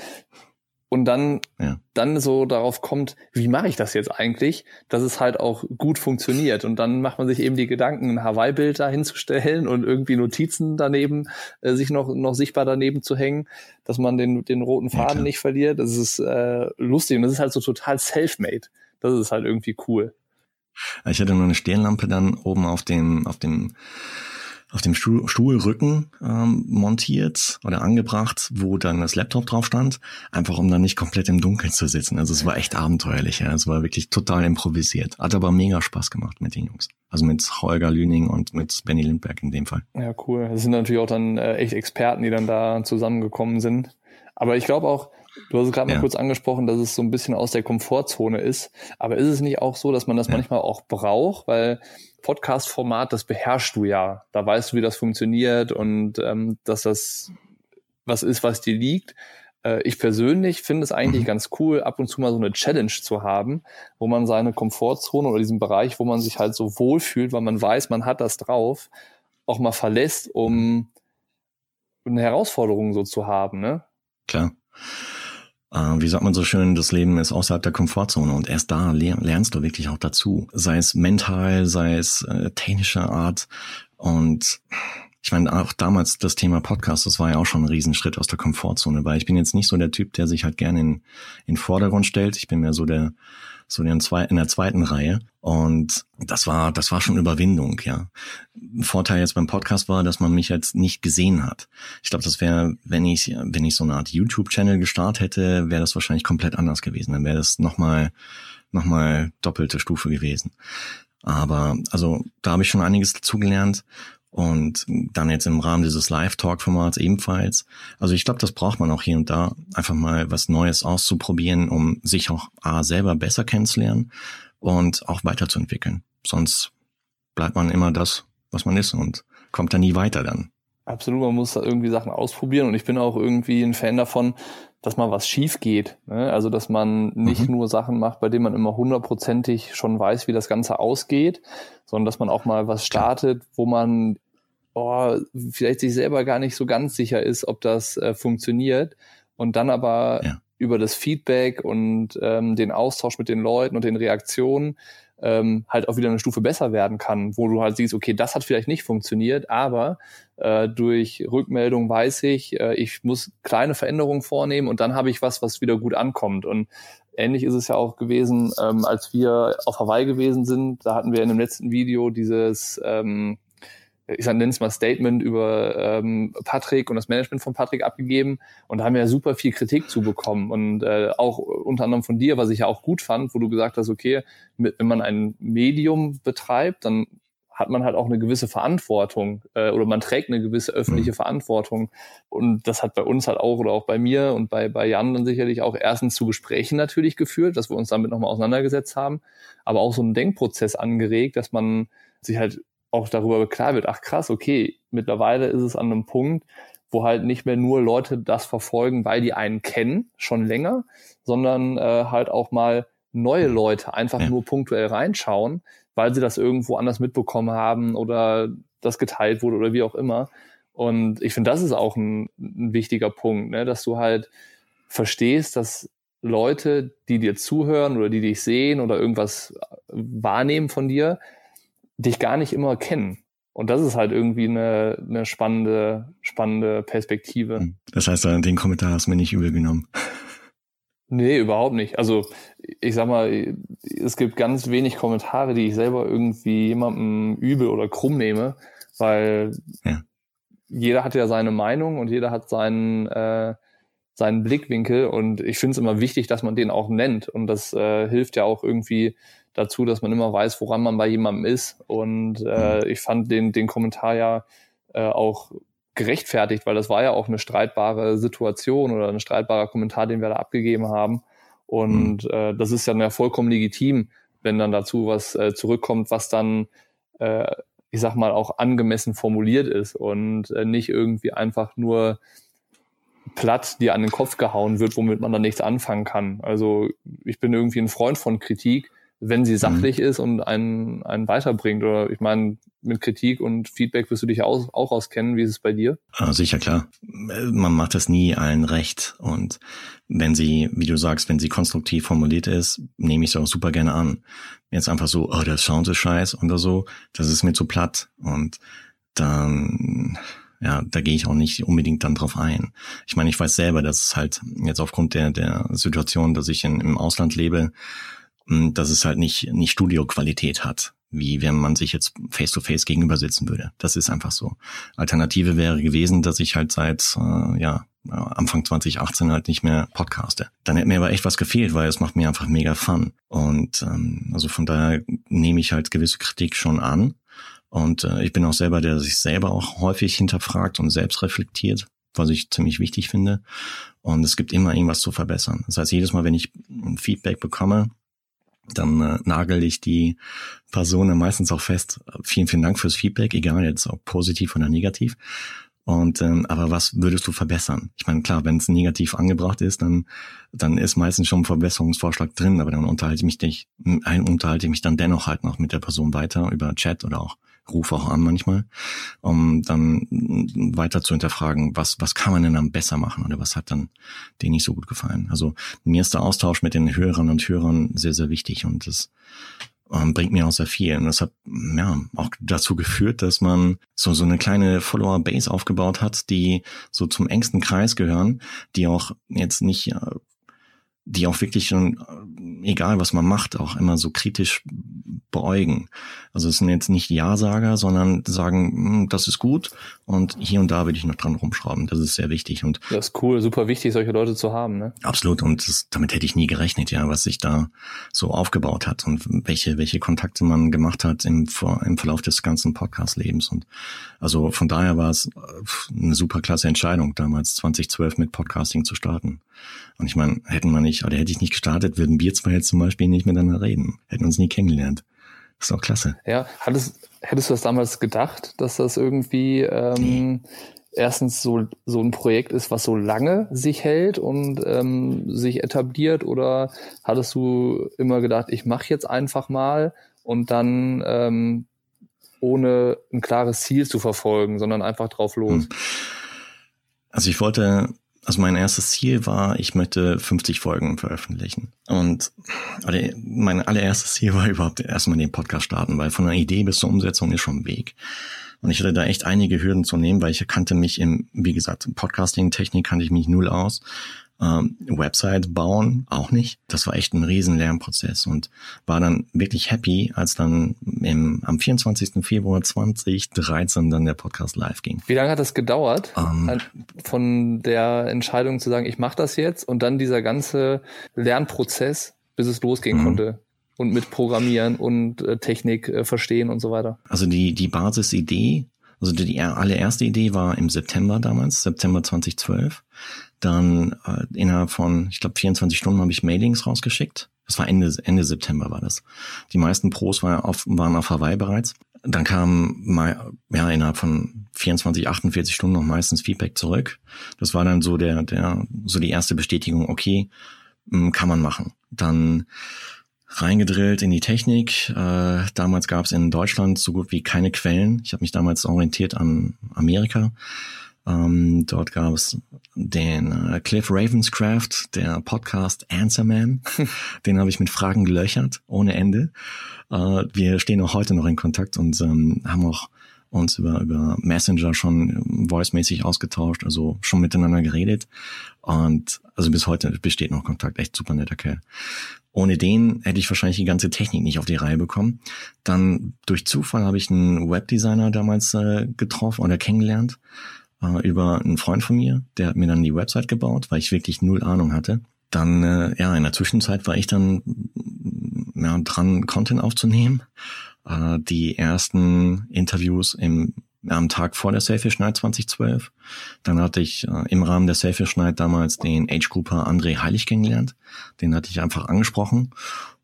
Und dann, Ja. dann so darauf kommt, wie mache ich das jetzt eigentlich, dass es halt auch gut funktioniert. Und dann macht man sich eben die Gedanken, ein Hawaii-Bild da hinzustellen und irgendwie Notizen daneben, äh, sich noch, noch sichtbar daneben zu hängen, dass man den, den roten Ja, Faden klar. nicht verliert. Das ist äh, lustig und das ist halt so total self-made. Das ist halt irgendwie cool. Ich hatte nur eine Stirnlampe dann oben auf dem, auf dem, auf dem Stuhl, Stuhlrücken ähm, montiert oder angebracht, wo dann das Laptop drauf stand, einfach um dann nicht komplett im Dunkeln zu sitzen. Also es war echt abenteuerlich, ja. Es war wirklich total improvisiert. Hat aber mega Spaß gemacht mit den Jungs. Also mit Holger Lüning und mit Benny Lindberg in dem Fall. Ja, cool. Das sind natürlich auch dann äh, echt Experten, die dann da zusammengekommen sind. Aber ich glaube auch, du hast es gerade Ja. mal kurz angesprochen, dass es so ein bisschen aus der Komfortzone ist. Aber ist es nicht auch so, dass man das Ja. manchmal auch braucht? Weil Podcast-Format, das beherrschst du ja. Da weißt du, wie das funktioniert und ähm, dass das was ist, was dir liegt. Äh, ich persönlich finde es eigentlich Mhm. ganz cool, ab und zu mal so eine Challenge zu haben, wo man seine Komfortzone oder diesen Bereich, wo man sich halt so wohlfühlt, weil man weiß, man hat das drauf, auch mal verlässt, um eine Herausforderung so zu haben, ne? Klar. Äh, wie sagt man so schön, das Leben ist außerhalb der Komfortzone und erst da ler- lernst du wirklich auch dazu. Sei es mental, sei es äh, technischer Art. Und ich meine, auch damals das Thema Podcast, das war ja auch schon ein Riesenschritt aus der Komfortzone, weil ich bin jetzt nicht so der Typ, der sich halt gerne in, in Vordergrund stellt. Ich bin mehr so der, so in, der zweiten Reihe. Und das war, das war schon Überwindung, ja. Vorteil jetzt beim Podcast war, dass man mich jetzt nicht gesehen hat. Ich glaube, das wäre, wenn ich, wenn ich so eine Art YouTube-Channel gestartet hätte, wäre das wahrscheinlich komplett anders gewesen. Dann wäre das nochmal, nochmal doppelte Stufe gewesen. Aber, also, da habe ich schon einiges dazugelernt. Und dann jetzt im Rahmen dieses Live-Talk-Formats ebenfalls. Also ich glaube, das braucht man auch hier und da, einfach mal was Neues auszuprobieren, um sich auch A, selber besser kennenzulernen und auch weiterzuentwickeln. Sonst bleibt man immer das, was man ist und kommt da nie weiter dann. Absolut, man muss da irgendwie Sachen ausprobieren und ich bin auch irgendwie ein Fan davon, dass mal was schief geht. Ne? Also, dass man nicht Mhm. nur Sachen macht, bei denen man immer hundertprozentig schon weiß, wie das Ganze ausgeht, sondern dass man auch mal was startet, wo man oh, vielleicht sich selber gar nicht so ganz sicher ist, ob das äh, funktioniert und dann aber Ja. über das Feedback und ähm, den Austausch mit den Leuten und den Reaktionen ähm, halt auch wieder eine Stufe besser werden kann, wo du halt siehst, okay, das hat vielleicht nicht funktioniert, aber äh, durch Rückmeldung weiß ich, äh, ich muss kleine Veränderungen vornehmen und dann habe ich was, was wieder gut ankommt. Und ähnlich ist es ja auch gewesen, ähm, als wir auf Hawaii gewesen sind. Da hatten wir in dem letzten Video dieses, ähm, ich nenne es mal Statement über ähm, Patrick und das Management von Patrick abgegeben und da haben wir ja super viel Kritik zu bekommen und äh, auch unter anderem von dir, was ich ja auch gut fand, wo du gesagt hast, okay, mit, wenn man ein Medium betreibt, dann hat man halt auch eine gewisse Verantwortung äh, oder man trägt eine gewisse öffentliche mhm. Verantwortung. Und das hat bei uns halt auch oder auch bei mir und bei, bei Jan dann sicherlich auch erstens zu Gesprächen natürlich geführt, dass wir uns damit nochmal auseinandergesetzt haben, aber auch so einen Denkprozess angeregt, dass man sich halt auch darüber klar wird, ach krass, okay, mittlerweile ist es an einem Punkt, wo halt nicht mehr nur Leute das verfolgen, weil die einen kennen, schon länger, sondern äh, halt auch mal neue Leute einfach ja. nur punktuell reinschauen, weil sie das irgendwo anders mitbekommen haben oder das geteilt wurde oder wie auch immer. Und ich finde, das ist auch ein, ein wichtiger Punkt, ne? dass du halt verstehst, dass Leute, die dir zuhören oder die dich sehen oder irgendwas wahrnehmen von dir, dich gar nicht immer kennen. Und das ist halt irgendwie eine, eine spannende, spannende Perspektive. Hm. Das heißt, den Kommentar hast du mir nicht übel genommen. Nee, überhaupt nicht. Also ich sag mal, es gibt ganz wenig Kommentare, die ich selber irgendwie jemandem übel oder krumm nehme, weil ja. jeder hat ja seine Meinung und jeder hat seinen, äh, seinen Blickwinkel und ich finde es immer wichtig, dass man den auch nennt und das äh, hilft ja auch irgendwie dazu, dass man immer weiß, woran man bei jemandem ist und äh, mhm. ich fand den, den Kommentar ja äh, auch gerechtfertigt, weil das war ja auch eine streitbare Situation oder ein streitbarer Kommentar, den wir da abgegeben haben. Und mhm. äh, das ist ja, ja vollkommen legitim, wenn dann dazu was äh, zurückkommt, was dann, äh, ich sag mal, auch angemessen formuliert ist und äh, nicht irgendwie einfach nur platt dir an den Kopf gehauen wird, womit man dann nichts anfangen kann. Also ich bin irgendwie ein Freund von Kritik, wenn sie mhm. sachlich mhm. ist und einen, einen weiterbringt. Oder ich meine, mit Kritik und Feedback wirst du dich auch, auch auskennen. Wie ist es bei dir? Ah, sicher, klar. Man macht das nie allen recht. Und wenn sie, wie du sagst, wenn sie konstruktiv formuliert ist, nehme ich sie auch super gerne an. Jetzt einfach so, oh, der Sound ist scheiß oder so, das ist mir zu platt. Und dann, ja, da gehe ich auch nicht unbedingt dann drauf ein. Ich meine, ich weiß selber, dass es halt jetzt aufgrund der, der Situation, dass ich in, im Ausland lebe, dass es halt nicht, nicht Studioqualität hat, wie wenn man sich jetzt face-to-face -face gegenüber sitzen würde. Das ist einfach so. Alternative wäre gewesen, dass ich halt seit äh, ja, Anfang 2018 halt nicht mehr podcaste. Dann hätte mir aber echt was gefehlt, weil es macht mir einfach mega Fun. Und ähm, also von daher nehme ich halt gewisse Kritik schon an. Und äh, ich bin auch selber, der sich selber auch häufig hinterfragt und selbst reflektiert, was ich ziemlich wichtig finde. Und es gibt immer irgendwas zu verbessern. Das heißt, jedes Mal, wenn ich Feedback bekomme, dann äh, nagel ich die Person meistens auch fest. Vielen, vielen Dank fürs Feedback, egal jetzt ob positiv oder negativ. Und ähm, aber was würdest du verbessern? Ich meine, klar, wenn es negativ angebracht ist, dann dann ist meistens schon ein Verbesserungsvorschlag drin, aber dann unterhalte ich mich nicht, ein unterhalte ich mich dann dennoch halt noch mit der Person weiter über Chat oder auch rufe auch an manchmal, um dann weiter zu hinterfragen, was, was kann man denn dann besser machen oder was hat dann denen nicht so gut gefallen. Also mir ist der Austausch mit den Hörern und Hörern sehr, sehr wichtig und das ähm, bringt mir auch sehr viel. Und das hat ja auch dazu geführt, dass man so, so eine kleine Follower-Base aufgebaut hat, die so zum engsten Kreis gehören, die auch jetzt nicht äh, die auch wirklich schon, äh, egal was man macht, auch immer so kritisch beäugen. Also es sind jetzt nicht Ja-Sager, sondern sagen, hm, das ist gut und hier und da will ich noch dran rumschrauben. Das ist sehr wichtig. Und das ist cool, super wichtig, solche Leute zu haben. Ne? Absolut. Und das, damit hätte ich nie gerechnet, ja, was sich da so aufgebaut hat und welche, welche Kontakte man gemacht hat im, im Verlauf des ganzen Podcast-Lebens. Und also von daher war es äh, eine super klasse Entscheidung, damals 2012 mit Podcasting zu starten. Und ich meine, hätten wir nicht, oder hätte ich nicht gestartet, würden wir zwei jetzt zum Beispiel nicht miteinander reden. Hätten uns nie kennengelernt. Das ist doch klasse. Ja, hattest, hättest du das damals gedacht, dass das irgendwie ähm, nee. erstens so, so ein Projekt ist, was so lange sich hält und ähm, sich etabliert? Oder hattest du immer gedacht, ich mache jetzt einfach mal und dann ähm, ohne ein klares Ziel zu verfolgen, sondern einfach drauf los? Hm. Also ich wollte also mein erstes Ziel war, ich möchte 50 Folgen veröffentlichen. Und oder mein allererstes Ziel war überhaupt erstmal den Podcast starten, weil von der Idee bis zur Umsetzung ist schon ein Weg. Und ich hatte da echt einige Hürden zu nehmen, weil ich kannte mich im, wie gesagt, Podcasting-Technik kannte ich mich null aus. Ähm, Website bauen auch nicht. Das war echt ein riesen Lernprozess und war dann wirklich happy, als dann im, am 24. Februar 2013 dann der Podcast live ging. Wie lange hat das gedauert? Ähm. von der Entscheidung zu sagen, ich mache das jetzt und dann dieser ganze Lernprozess, bis es losgehen mhm. konnte? und mit Programmieren und äh, Technik äh, verstehen und so weiter. Also die, die Basisidee, also die, die allererste Idee war im September damals, September 2012. Dann äh, innerhalb von, ich glaube, 24 Stunden habe ich Mailings rausgeschickt. Das war Ende, Ende September war das. Die meisten Pros waren auf, waren auf Hawaii bereits. Dann kam mal, ja, innerhalb von 24, 48 Stunden noch meistens Feedback zurück. Das war dann so der, der, so die erste Bestätigung, okay, hm, kann man machen. Dann reingedrillt in die Technik. Äh, damals gab es in Deutschland so gut wie keine Quellen. Ich habe mich damals orientiert an Amerika. Ähm, dort gab es den äh, Cliff Ravenscraft, der Podcast Answerman. den habe ich mit Fragen gelöchert, ohne Ende. Äh, wir stehen auch heute noch in Kontakt und ähm, haben auch uns über, über Messenger schon voice-mäßig ausgetauscht, also schon miteinander geredet. Und also bis heute besteht noch Kontakt. Echt super netter Kerl. Ohne den hätte ich wahrscheinlich die ganze Technik nicht auf die Reihe bekommen. Dann durch Zufall habe ich einen Webdesigner damals äh, getroffen oder kennengelernt äh, über einen Freund von mir. Der hat mir dann die Website gebaut, weil ich wirklich null Ahnung hatte. Dann, äh, ja, in der Zwischenzeit war ich dann ja, dran, Content aufzunehmen. Äh, die ersten Interviews im am Tag vor der Selfish Night 2012. Dann hatte ich äh, im Rahmen der Selfish Night damals den Age-Grouper André Heilig kennengelernt. Den hatte ich einfach angesprochen.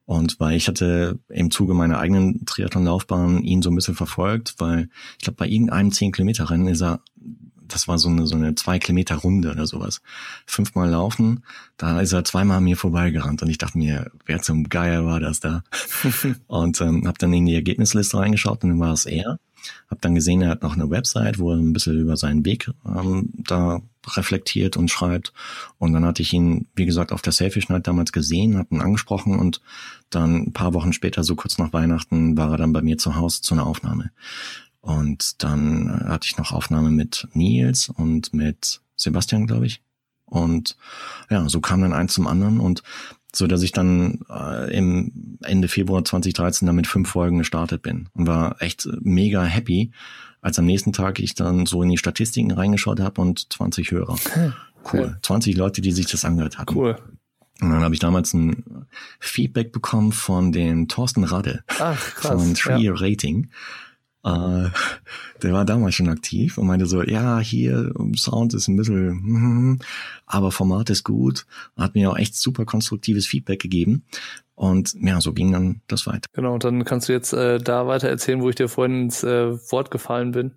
Und weil ich hatte im Zuge meiner eigenen Triathlon-Laufbahn ihn so ein bisschen verfolgt, weil ich glaube, bei irgendeinem 10-Kilometer-Rennen ist er, das war so eine, so eine zwei Kilometer Runde oder sowas. Fünfmal laufen, da ist er zweimal an mir vorbeigerannt und ich dachte mir, wer zum Geier war das da? und ähm, habe dann in die Ergebnisliste reingeschaut und dann war es er. Hab dann gesehen, er hat noch eine Website, wo er ein bisschen über seinen Weg ähm, da reflektiert und schreibt. Und dann hatte ich ihn, wie gesagt, auf der Selfish Night damals gesehen, hab ihn angesprochen und dann ein paar Wochen später, so kurz nach Weihnachten, war er dann bei mir zu Hause zu einer Aufnahme. Und dann hatte ich noch Aufnahme mit Nils und mit Sebastian, glaube ich. Und ja, so kam dann eins zum anderen und so dass ich dann äh, im Ende Februar 2013 dann mit fünf Folgen gestartet bin und war echt mega happy, als am nächsten Tag ich dann so in die Statistiken reingeschaut habe und 20 Hörer. Cool. 20 Leute, die sich das angehört hatten. Cool. Und dann habe ich damals ein Feedback bekommen von dem Thorsten Radde Ach, krass, von Tree ja. Rating. Äh, der war damals schon aktiv und meinte so, ja, hier Sound ist ein bisschen, mm, aber Format ist gut. Hat mir auch echt super konstruktives Feedback gegeben. Und ja, so ging dann das weiter. Genau, und dann kannst du jetzt äh, da weiter erzählen, wo ich dir vorhin ins äh, Wort gefallen bin.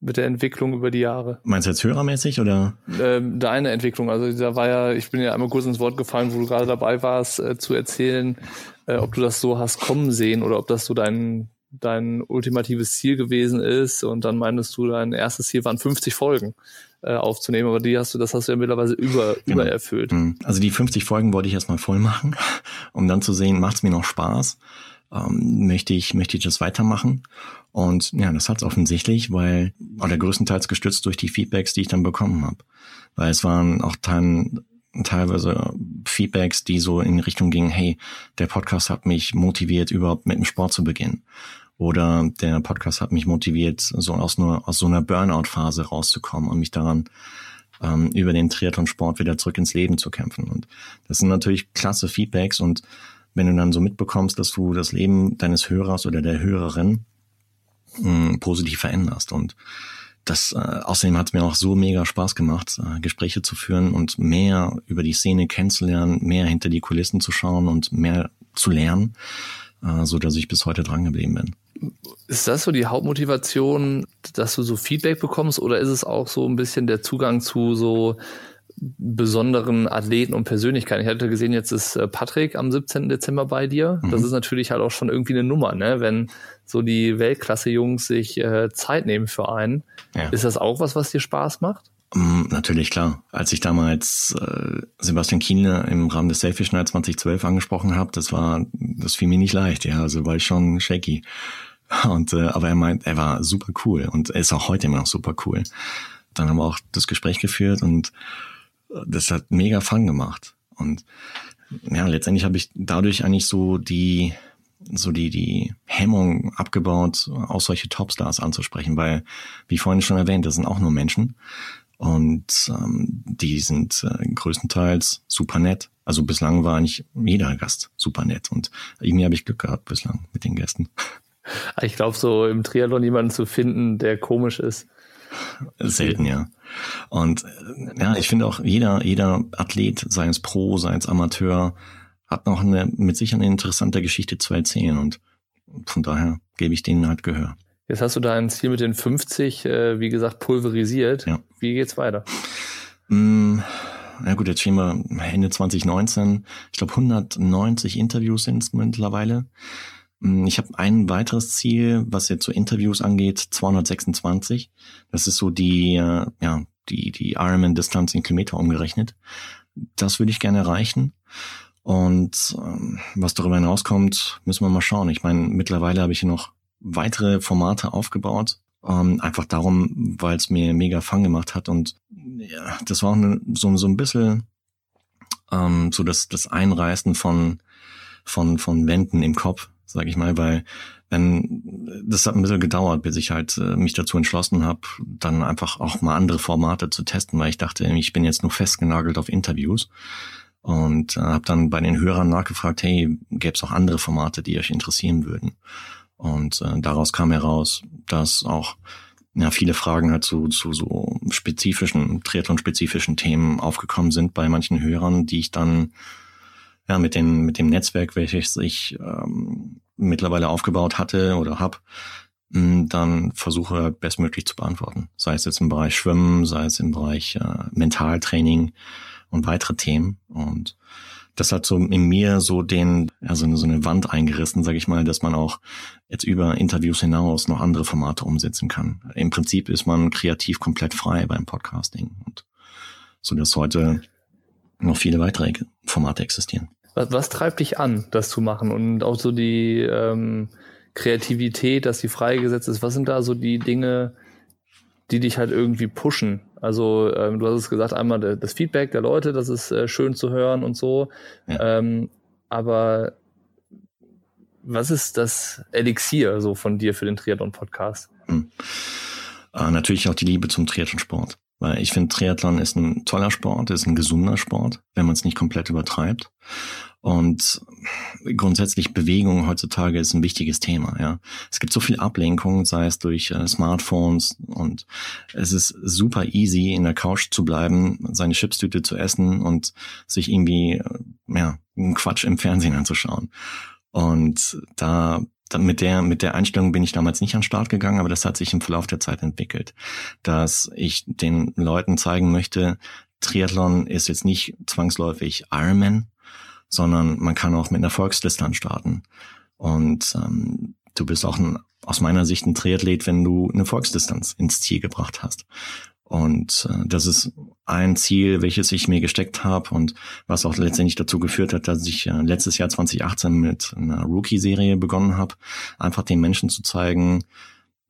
Mit der Entwicklung über die Jahre. Meinst du jetzt hörermäßig oder? Ähm, deine Entwicklung. Also da war ja, ich bin ja einmal kurz ins Wort gefallen, wo du gerade dabei warst, äh, zu erzählen, äh, ob du das so hast kommen sehen oder ob das so dein dein ultimatives Ziel gewesen ist und dann meintest du, dein erstes Ziel waren 50 Folgen äh, aufzunehmen, aber die hast du, das hast du ja mittlerweile über, genau. übererfüllt. Mhm. Also die 50 Folgen wollte ich erstmal voll machen, um dann zu sehen, macht es mir noch Spaß, ähm, möchte ich, möchte ich das weitermachen und ja, das hat es offensichtlich, weil, oder größtenteils gestützt durch die Feedbacks, die ich dann bekommen habe, weil es waren auch dann teilweise Feedbacks, die so in Richtung gingen, hey, der Podcast hat mich motiviert, überhaupt mit dem Sport zu beginnen. Oder der Podcast hat mich motiviert, so aus, nur, aus so einer Burnout-Phase rauszukommen und mich daran ähm, über den Triathlon-Sport wieder zurück ins Leben zu kämpfen. Und das sind natürlich klasse Feedbacks und wenn du dann so mitbekommst, dass du das Leben deines Hörers oder der Hörerin mh, positiv veränderst und das äh, außerdem hat es mir auch so mega Spaß gemacht, äh, Gespräche zu führen und mehr über die Szene kennenzulernen, mehr hinter die Kulissen zu schauen und mehr zu lernen, äh, so dass ich bis heute dran geblieben bin. Ist das so die Hauptmotivation, dass du so Feedback bekommst oder ist es auch so ein bisschen der Zugang zu so besonderen Athleten und Persönlichkeiten. Ich hatte gesehen, jetzt ist äh, Patrick am 17. Dezember bei dir. Mhm. Das ist natürlich halt auch schon irgendwie eine Nummer, ne? Wenn so die Weltklasse-Jungs sich äh, Zeit nehmen für einen. Ja. Ist das auch was, was dir Spaß macht? Um, natürlich, klar. Als ich damals äh, Sebastian Kienle im Rahmen des Selfish Night 2012 angesprochen habe, das war, das fiel mir nicht leicht, ja, also war ich schon shaky. Und äh, aber er meint, er war super cool und er ist auch heute immer noch super cool. Dann haben wir auch das Gespräch geführt und das hat mega Fun gemacht. Und ja, letztendlich habe ich dadurch eigentlich so die so die, die Hemmung abgebaut, auch solche Topstars anzusprechen, weil, wie vorhin schon erwähnt, das sind auch nur Menschen. Und ähm, die sind äh, größtenteils super nett. Also bislang war eigentlich jeder Gast super nett. Und irgendwie habe ich Glück gehabt bislang mit den Gästen. Ich glaube, so im Triathlon jemanden zu finden, der komisch ist. Selten, ja. Und ja, ich finde auch jeder, jeder Athlet, sei es Pro, sei es Amateur, hat noch eine, mit sicher eine interessante Geschichte zu erzählen und von daher gebe ich denen halt Gehör. Jetzt hast du dein Ziel mit den 50, äh, wie gesagt, pulverisiert. Ja. Wie geht's weiter? Mm, na gut, jetzt stehen wir Ende 2019. Ich glaube, 190 Interviews sind es mittlerweile. Mm, ich habe ein weiteres Ziel, was jetzt so Interviews angeht, 226. Das ist so die, äh, ja, die, die Ironman-Distanz in Kilometer umgerechnet. Das würde ich gerne erreichen. Und ähm, was darüber hinauskommt, müssen wir mal schauen. Ich meine, mittlerweile habe ich hier noch weitere Formate aufgebaut. Ähm, einfach darum, weil es mir mega Fun gemacht hat. Und ja, das war auch eine, so, so ein bisschen ähm, so das, das Einreißen von, von, von Wänden im Kopf, sage ich mal, weil wenn das hat ein bisschen gedauert, bis ich halt äh, mich dazu entschlossen habe, dann einfach auch mal andere Formate zu testen, weil ich dachte, ich bin jetzt nur festgenagelt auf Interviews und äh, habe dann bei den Hörern nachgefragt, hey, gäbe es auch andere Formate, die euch interessieren würden? Und äh, daraus kam heraus, dass auch ja, viele Fragen halt zu, zu so spezifischen, Triathlon-spezifischen Themen aufgekommen sind bei manchen Hörern, die ich dann ja mit dem, mit dem Netzwerk, welches ich ähm, mittlerweile aufgebaut hatte oder hab, dann versuche bestmöglich zu beantworten. Sei es jetzt im Bereich Schwimmen, sei es im Bereich äh, Mentaltraining und weitere Themen. Und das hat so in mir so den, ja, so eine, so eine Wand eingerissen, sage ich mal, dass man auch jetzt über Interviews hinaus noch andere Formate umsetzen kann. Im Prinzip ist man kreativ komplett frei beim Podcasting und so dass heute noch viele weitere Formate existieren. Was, was treibt dich an, das zu machen und auch so die ähm, Kreativität, dass die freigesetzt ist? Was sind da so die Dinge, die dich halt irgendwie pushen. Also ähm, du hast es gesagt, einmal das Feedback der Leute, das ist äh, schön zu hören und so. Ja. Ähm, aber was ist das Elixier so von dir für den Triathlon-Podcast? Hm. Äh, natürlich auch die Liebe zum Triathlon-Sport. Weil ich finde, Triathlon ist ein toller Sport, ist ein gesunder Sport, wenn man es nicht komplett übertreibt. Und grundsätzlich Bewegung heutzutage ist ein wichtiges Thema. Ja, es gibt so viel Ablenkung, sei es durch äh, Smartphones und es ist super easy in der Couch zu bleiben, seine Chipstüte zu essen und sich irgendwie äh, ja einen Quatsch im Fernsehen anzuschauen. Und da mit der, mit der Einstellung bin ich damals nicht an den Start gegangen, aber das hat sich im Verlauf der Zeit entwickelt, dass ich den Leuten zeigen möchte, Triathlon ist jetzt nicht zwangsläufig Ironman, sondern man kann auch mit einer Volksdistanz starten. Und ähm, du bist auch ein, aus meiner Sicht ein Triathlet, wenn du eine Volksdistanz ins Ziel gebracht hast. Und äh, das ist ein Ziel, welches ich mir gesteckt habe und was auch letztendlich dazu geführt hat, dass ich äh, letztes Jahr 2018 mit einer Rookie-Serie begonnen habe, einfach den Menschen zu zeigen,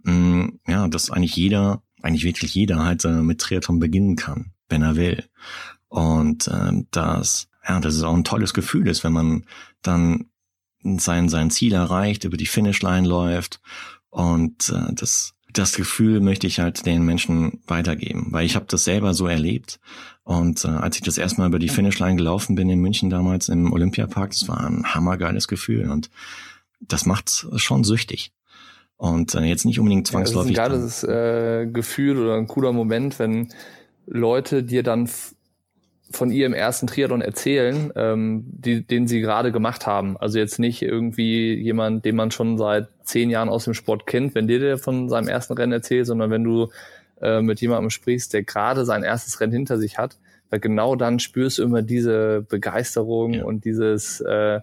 mh, mm, ja, dass eigentlich jeder, eigentlich wirklich jeder halt äh, mit Triathlon beginnen kann, wenn er will. Und äh, dass ja, das ist auch ein tolles Gefühl ist, wenn man dann sein, sein Ziel erreicht, über die Finishline läuft und äh, das, das Gefühl möchte ich halt den Menschen weitergeben, weil ich habe das selber so erlebt und äh, als ich das erstmal über die Finishline gelaufen bin in München damals im Olympiapark, das war ein hammergeiles Gefühl und das macht schon süchtig. Und äh, jetzt nicht unbedingt zwangsläufig. Ja, das ist ein geiles äh, Gefühl oder ein cooler Moment, wenn Leute dir dann von ihrem ersten Triathlon erzählen, ähm, die, den sie gerade gemacht haben. Also jetzt nicht irgendwie jemand, den man schon seit zehn Jahren aus dem Sport kennt, wenn dir der von seinem ersten Rennen erzählt, sondern wenn du äh, mit jemandem sprichst, der gerade sein erstes Rennen hinter sich hat, weil genau dann spürst du immer diese Begeisterung ja. und dieses äh,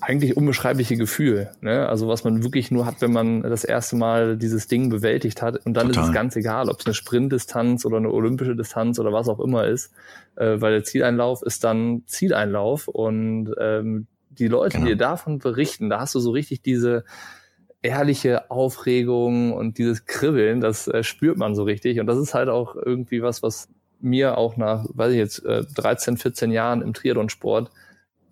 eigentlich unbeschreibliche Gefühl. Ne? Also was man wirklich nur hat, wenn man das erste Mal dieses Ding bewältigt hat. Und dann Total. ist es ganz egal, ob es eine Sprintdistanz oder eine olympische Distanz oder was auch immer ist. Äh, weil der Zieleinlauf ist dann Zieleinlauf. Und ähm, die Leute, genau. die dir davon berichten, da hast du so richtig diese ehrliche Aufregung und dieses Kribbeln, das äh, spürt man so richtig. Und das ist halt auch irgendwie was, was mir auch nach, weiß ich jetzt, 13, äh, 14 Jahren im Triathlon-Sport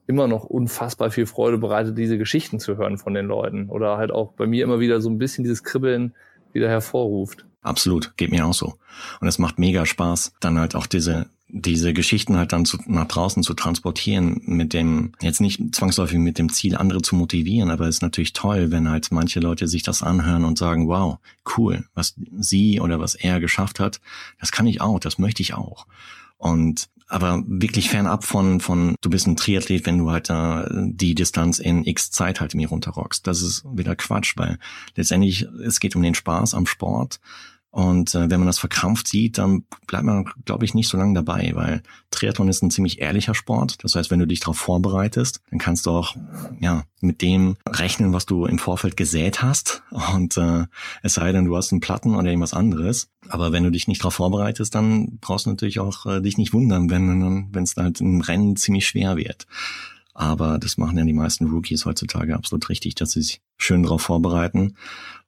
immer noch unfassbar viel Freude bereitet, diese Geschichten zu hören von den Leuten. Oder halt auch bei mir immer wieder so ein bisschen dieses Kribbeln wieder hervorruft. Absolut, geht mir auch so. Und es macht mega Spaß, dann halt auch diese diese Geschichten halt dann zu, nach draußen zu transportieren, mit dem, jetzt nicht zwangsläufig mit dem Ziel, andere zu motivieren, aber es ist natürlich toll, wenn halt manche Leute sich das anhören und sagen, wow, cool, was sie oder was er geschafft hat, das kann ich auch, das möchte ich auch. Und aber wirklich fernab von, von, du bist ein Triathlet, wenn du halt äh, die Distanz in X Zeit halt mir runterrockst. Das ist wieder Quatsch, weil letztendlich, es geht um den Spaß am Sport und äh, wenn man das verkrampft sieht, dann bleibt man, glaube ich, nicht so lange dabei, weil Triathlon ist ein ziemlich ehrlicher Sport. Das heißt, wenn du dich darauf vorbereitest, dann kannst du auch ja mit dem rechnen, was du im Vorfeld gesät hast. Und äh, es sei denn, du hast einen Platten oder irgendwas anderes. Aber wenn du dich nicht darauf vorbereitest, dann brauchst du natürlich auch äh, dich nicht wundern, wenn es halt im Rennen ziemlich schwer wird. Aber das machen ja die meisten Rookies heutzutage absolut richtig, dass sie sich schön darauf vorbereiten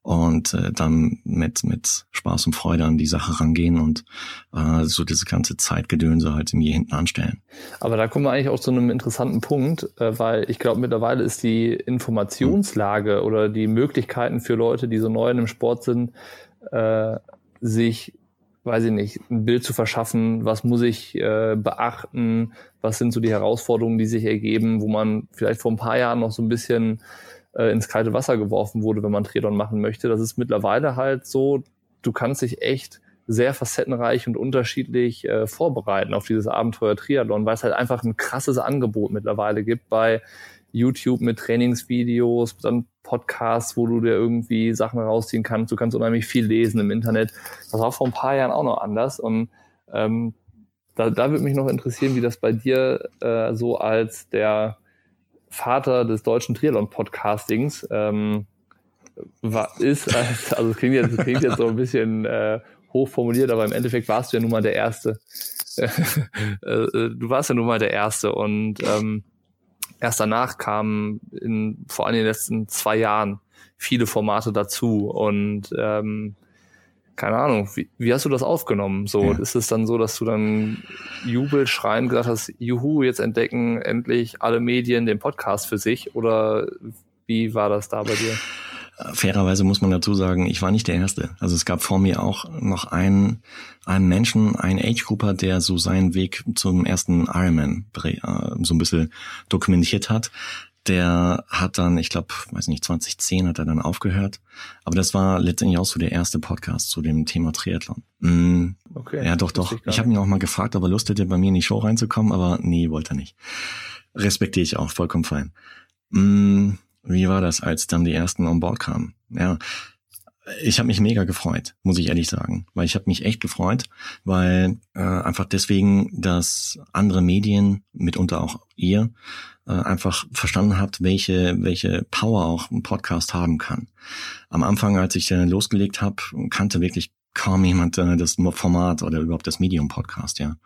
und äh, dann mit, mit Spaß und Freude an die Sache rangehen und äh, so diese ganze Zeitgedönse halt irgendwie hinten anstellen. Aber da kommen wir eigentlich auch zu einem interessanten Punkt, äh, weil ich glaube, mittlerweile ist die Informationslage oder die Möglichkeiten für Leute, die so neu in dem Sport sind, äh, sich weiß ich nicht, ein Bild zu verschaffen, was muss ich äh, beachten, was sind so die Herausforderungen, die sich ergeben, wo man vielleicht vor ein paar Jahren noch so ein bisschen äh, ins kalte Wasser geworfen wurde, wenn man Triathlon machen möchte. Das ist mittlerweile halt so, du kannst dich echt sehr facettenreich und unterschiedlich äh, vorbereiten auf dieses Abenteuer Triathlon, weil es halt einfach ein krasses Angebot mittlerweile gibt bei YouTube mit Trainingsvideos, dann Podcasts, wo du dir irgendwie Sachen rausziehen kannst. Du kannst unheimlich viel lesen im Internet. Das war vor ein paar Jahren auch noch anders. Und ähm, da, da würde mich noch interessieren, wie das bei dir äh, so als der Vater des deutschen Triathlon-Podcastings ähm, ist. Also es klingt jetzt, klingt jetzt so ein bisschen äh, hoch formuliert, aber im Endeffekt warst du ja nun mal der Erste. Äh, äh, du warst ja nun mal der Erste und ähm, erst danach kamen in, vor allem in den letzten zwei Jahren viele Formate dazu und ähm, keine Ahnung, wie, wie hast du das aufgenommen? So, ja. ist es dann so, dass du dann jubelschreiend gesagt hast, juhu, jetzt entdecken endlich alle Medien den Podcast für sich oder wie war das da bei dir? Fairerweise muss man dazu sagen, ich war nicht der Erste. Also es gab vor mir auch noch einen, einen Menschen, einen Age-Grupper, der so seinen Weg zum ersten Ironman äh, so ein bisschen dokumentiert hat. Der hat dann, ich glaube, weiß nicht, 2010 hat er dann aufgehört. Aber das war letztendlich auch so der erste Podcast zu dem Thema Triathlon. Mm, okay. Ja, doch, doch. Ich, ich habe ihn auch mal gefragt, ob er Lust hätte, bei mir in die Show reinzukommen, aber nee, wollte er nicht. Respektiere ich auch, vollkommen fein. Mm, wie war das, als dann die ersten on board kamen? Ja, ich habe mich mega gefreut, muss ich ehrlich sagen, weil ich habe mich echt gefreut, weil äh, einfach deswegen, dass andere Medien, mitunter auch ihr, äh, einfach verstanden habt, welche welche Power auch ein Podcast haben kann. Am Anfang, als ich äh, losgelegt habe, kannte wirklich kaum jemand äh, das Format oder überhaupt das Medium Podcast, ja.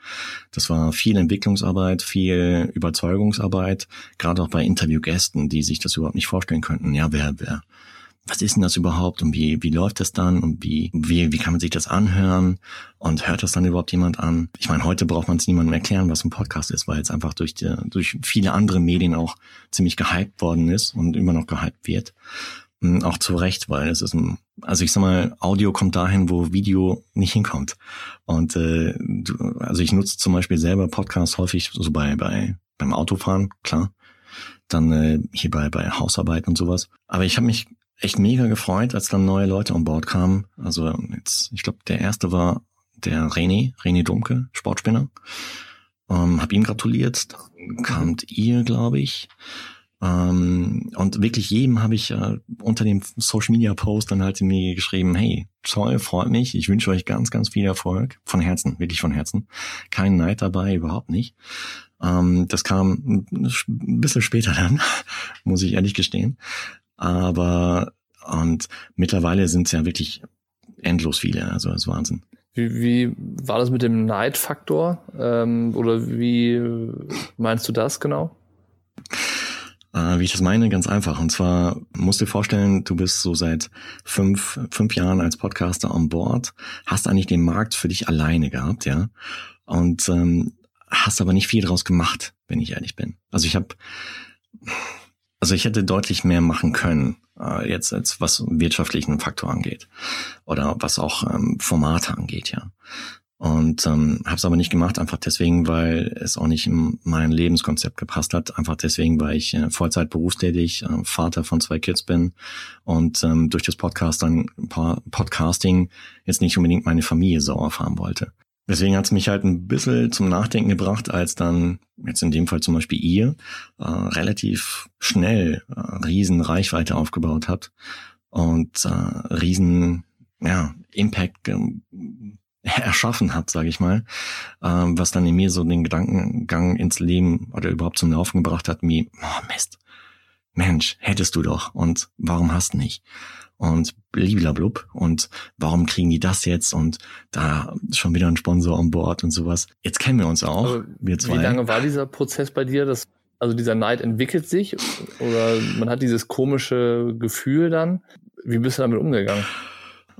Das war viel Entwicklungsarbeit, viel Überzeugungsarbeit, gerade auch bei Interviewgästen, die sich das überhaupt nicht vorstellen könnten. Ja, wer, wer, was ist denn das überhaupt und wie, wie läuft das dann und wie, wie, wie kann man sich das anhören und hört das dann überhaupt jemand an? Ich meine, heute braucht man es niemandem erklären, was ein Podcast ist, weil es einfach durch, die, durch viele andere Medien auch ziemlich gehypt worden ist und immer noch gehypt wird. Hm, auch zu Recht, weil es ist ein, also ich sag mal, Audio kommt dahin, wo Video nicht hinkommt. Und äh, also ich nutze zum Beispiel selber Podcasts häufig so bei, bei beim Autofahren, klar. Dann äh, hier bei, bei Hausarbeit und sowas. Aber ich habe mich echt mega gefreut, als dann neue Leute an Bord kamen. Also jetzt, ich glaube, der erste war der René, René Dumke, Sportspinner. Ähm, hab ihm gratuliert. Dann kamt ihr, glaube ich. Ähm, und wirklich jedem habe ich äh, unter dem Social Media Post dann halt mir geschrieben, hey, toll, freut mich, ich wünsche euch ganz, ganz viel Erfolg. Von Herzen, wirklich von Herzen. Kein Neid dabei, überhaupt nicht. Ähm, das kam ein bisschen später dann, muss ich ehrlich gestehen. Aber und mittlerweile sind es ja wirklich endlos viele, also das ist Wahnsinn. Wie, wie war das mit dem Neidfaktor? Ähm, oder wie meinst du das genau? Äh, wie ich das meine, ganz einfach. Und zwar musst du dir vorstellen, du bist so seit fünf, fünf Jahren als Podcaster on board, hast eigentlich den Markt für dich alleine gehabt, ja. und ähm, hast aber nicht viel draus gemacht, wenn ich ehrlich bin. Also ich habe, also ich hätte deutlich mehr machen können, äh, jetzt als was wirtschaftlichen Faktor angeht oder was auch ähm, Formate angeht, ja. Und ähm, habe es aber nicht gemacht, einfach deswegen, weil es auch nicht in mein Lebenskonzept gepasst hat. Einfach deswegen, weil ich äh, Vollzeit berufstätig, äh, Vater von zwei Kids bin und ähm, durch das Podcast dann Podcasting jetzt nicht unbedingt meine Familie so erfahren wollte. Deswegen hat es mich halt ein bisschen zum Nachdenken gebracht, als dann jetzt in dem Fall zum Beispiel ihr äh, relativ schnell äh, riesen Reichweite aufgebaut habt und äh, riesen ja, Impact erschaffen hat, sage ich mal, ähm, was dann in mir so den Gedankengang ins Leben oder überhaupt zum Laufen gebracht hat, wie, oh Mist, Mensch, hättest du doch und warum hast nicht? Und bliblablub und warum kriegen die das jetzt und da schon wieder ein Sponsor an Bord und sowas. Jetzt kennen wir uns auch, also, wir zwei. Wie lange war dieser Prozess bei dir, dass also dieser Neid entwickelt sich oder man hat dieses komische Gefühl dann? Wie bist du damit umgegangen?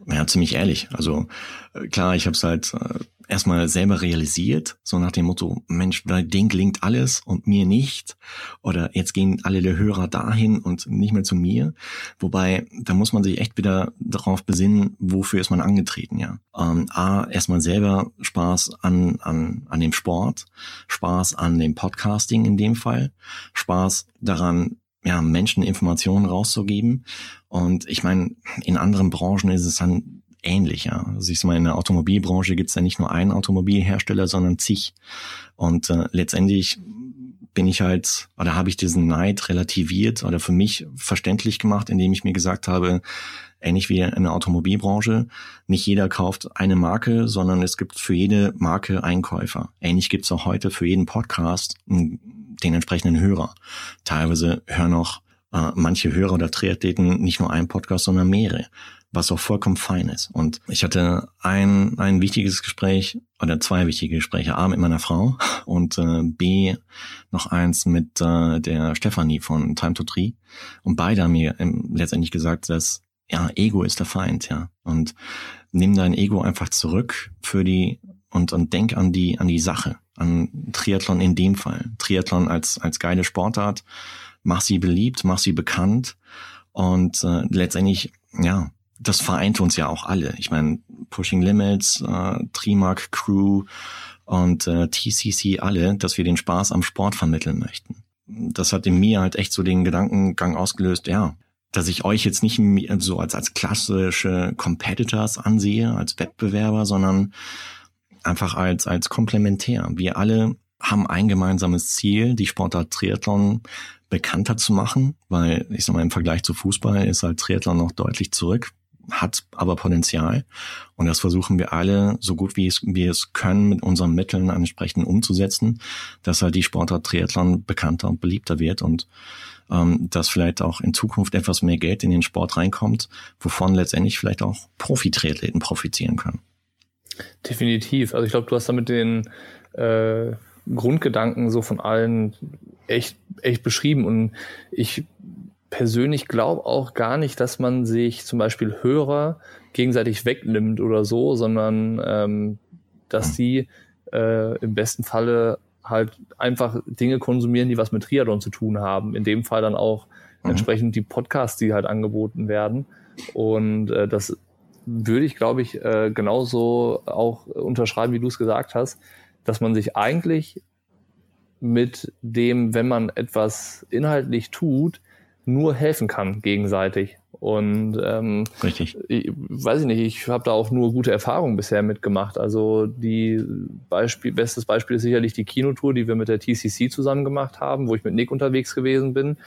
Ja, ziemlich ehrlich. Also äh, klar, ich habe es halt äh, erstmal selber realisiert, so nach dem Motto, Mensch, bei denen gelingt alles und mir nicht. Oder jetzt gehen alle der Hörer dahin und nicht mehr zu mir. Wobei, da muss man sich echt wieder darauf besinnen, wofür ist man angetreten, ja. Ähm, A, erstmal selber Spaß an, an, an dem Sport, Spaß an dem Podcasting in dem Fall, Spaß daran, ja, Menschen Informationen rauszugeben. Und ich meine, in anderen Branchen ist es dann ähnlich, ja. Siehst du mal, in der Automobilbranche gibt es ja nicht nur einen Automobilhersteller, sondern zig. Und äh, letztendlich bin ich halt, oder habe ich diesen Neid relativiert oder für mich verständlich gemacht, indem ich mir gesagt habe, ähnlich wie in der Automobilbranche, nicht jeder kauft eine Marke, sondern es gibt für jede Marke Einkäufer. Ähnlich gibt es auch heute für jeden Podcast den entsprechenden Hörer. Teilweise hören auch äh, manche Hörer oder Triathleten nicht nur einen Podcast, sondern mehrere, was auch vollkommen fein ist. Und ich hatte ein, ein wichtiges Gespräch oder zwei wichtige Gespräche. A mit meiner Frau und äh, B noch eins mit äh, der Stefanie von Time to Tree. Und beide haben mir ähm, letztendlich gesagt, dass ja, Ego ist der Feind, ja. Und nimm dein Ego einfach zurück für die und, und denk an die, an die Sache, an Triathlon in dem Fall. Triathlon als, als geile Sportart. Mach sie beliebt, mach sie bekannt. Und äh, letztendlich, ja, das vereint uns ja auch alle. Ich meine, Pushing Limits, äh, Trimark Crew und äh, TCC alle, dass wir den Spaß am Sport vermitteln möchten. Das hat in mir halt echt so den Gedankengang ausgelöst, ja, dass ich euch jetzt nicht so als, als klassische Competitors ansehe, als Wettbewerber, sondern einfach als, als komplementär. Wir alle haben ein gemeinsames Ziel, die Sportart Triathlon bekannter zu machen, weil ich sag mal, im Vergleich zu Fußball ist halt Triathlon noch deutlich zurück, hat aber Potenzial. Und das versuchen wir alle, so gut wie es, wir es können, mit unseren Mitteln entsprechend umzusetzen, dass halt die Sportart Triathlon bekannter und beliebter wird und ähm, dass vielleicht auch in Zukunft etwas mehr Geld in den Sport reinkommt, wovon letztendlich vielleicht auch Profi-Triathleten profitieren können. Definitiv. Also ich glaube, du hast damit den äh, Grundgedanken so von allen echt, echt beschrieben. Und ich persönlich glaube auch gar nicht, dass man sich zum Beispiel Hörer gegenseitig wegnimmt oder so, sondern ähm, dass sie äh, im besten Falle halt einfach Dinge konsumieren, die was mit Triathlon zu tun haben. In dem Fall dann auch mhm. entsprechend die Podcasts, die halt angeboten werden. Und äh, das würde ich, glaube ich, äh, genauso auch unterschreiben, wie du es gesagt hast, dass man sich eigentlich mit dem, wenn man etwas inhaltlich tut, nur helfen kann gegenseitig. Und ähm, Richtig. Ich, weiß ich nicht, ich habe da auch nur gute Erfahrungen bisher mitgemacht. Also die Beispiel, bestes Beispiel ist sicherlich die Kinotour, die wir mit der TCC zusammen gemacht haben, wo ich mit Nick unterwegs gewesen bin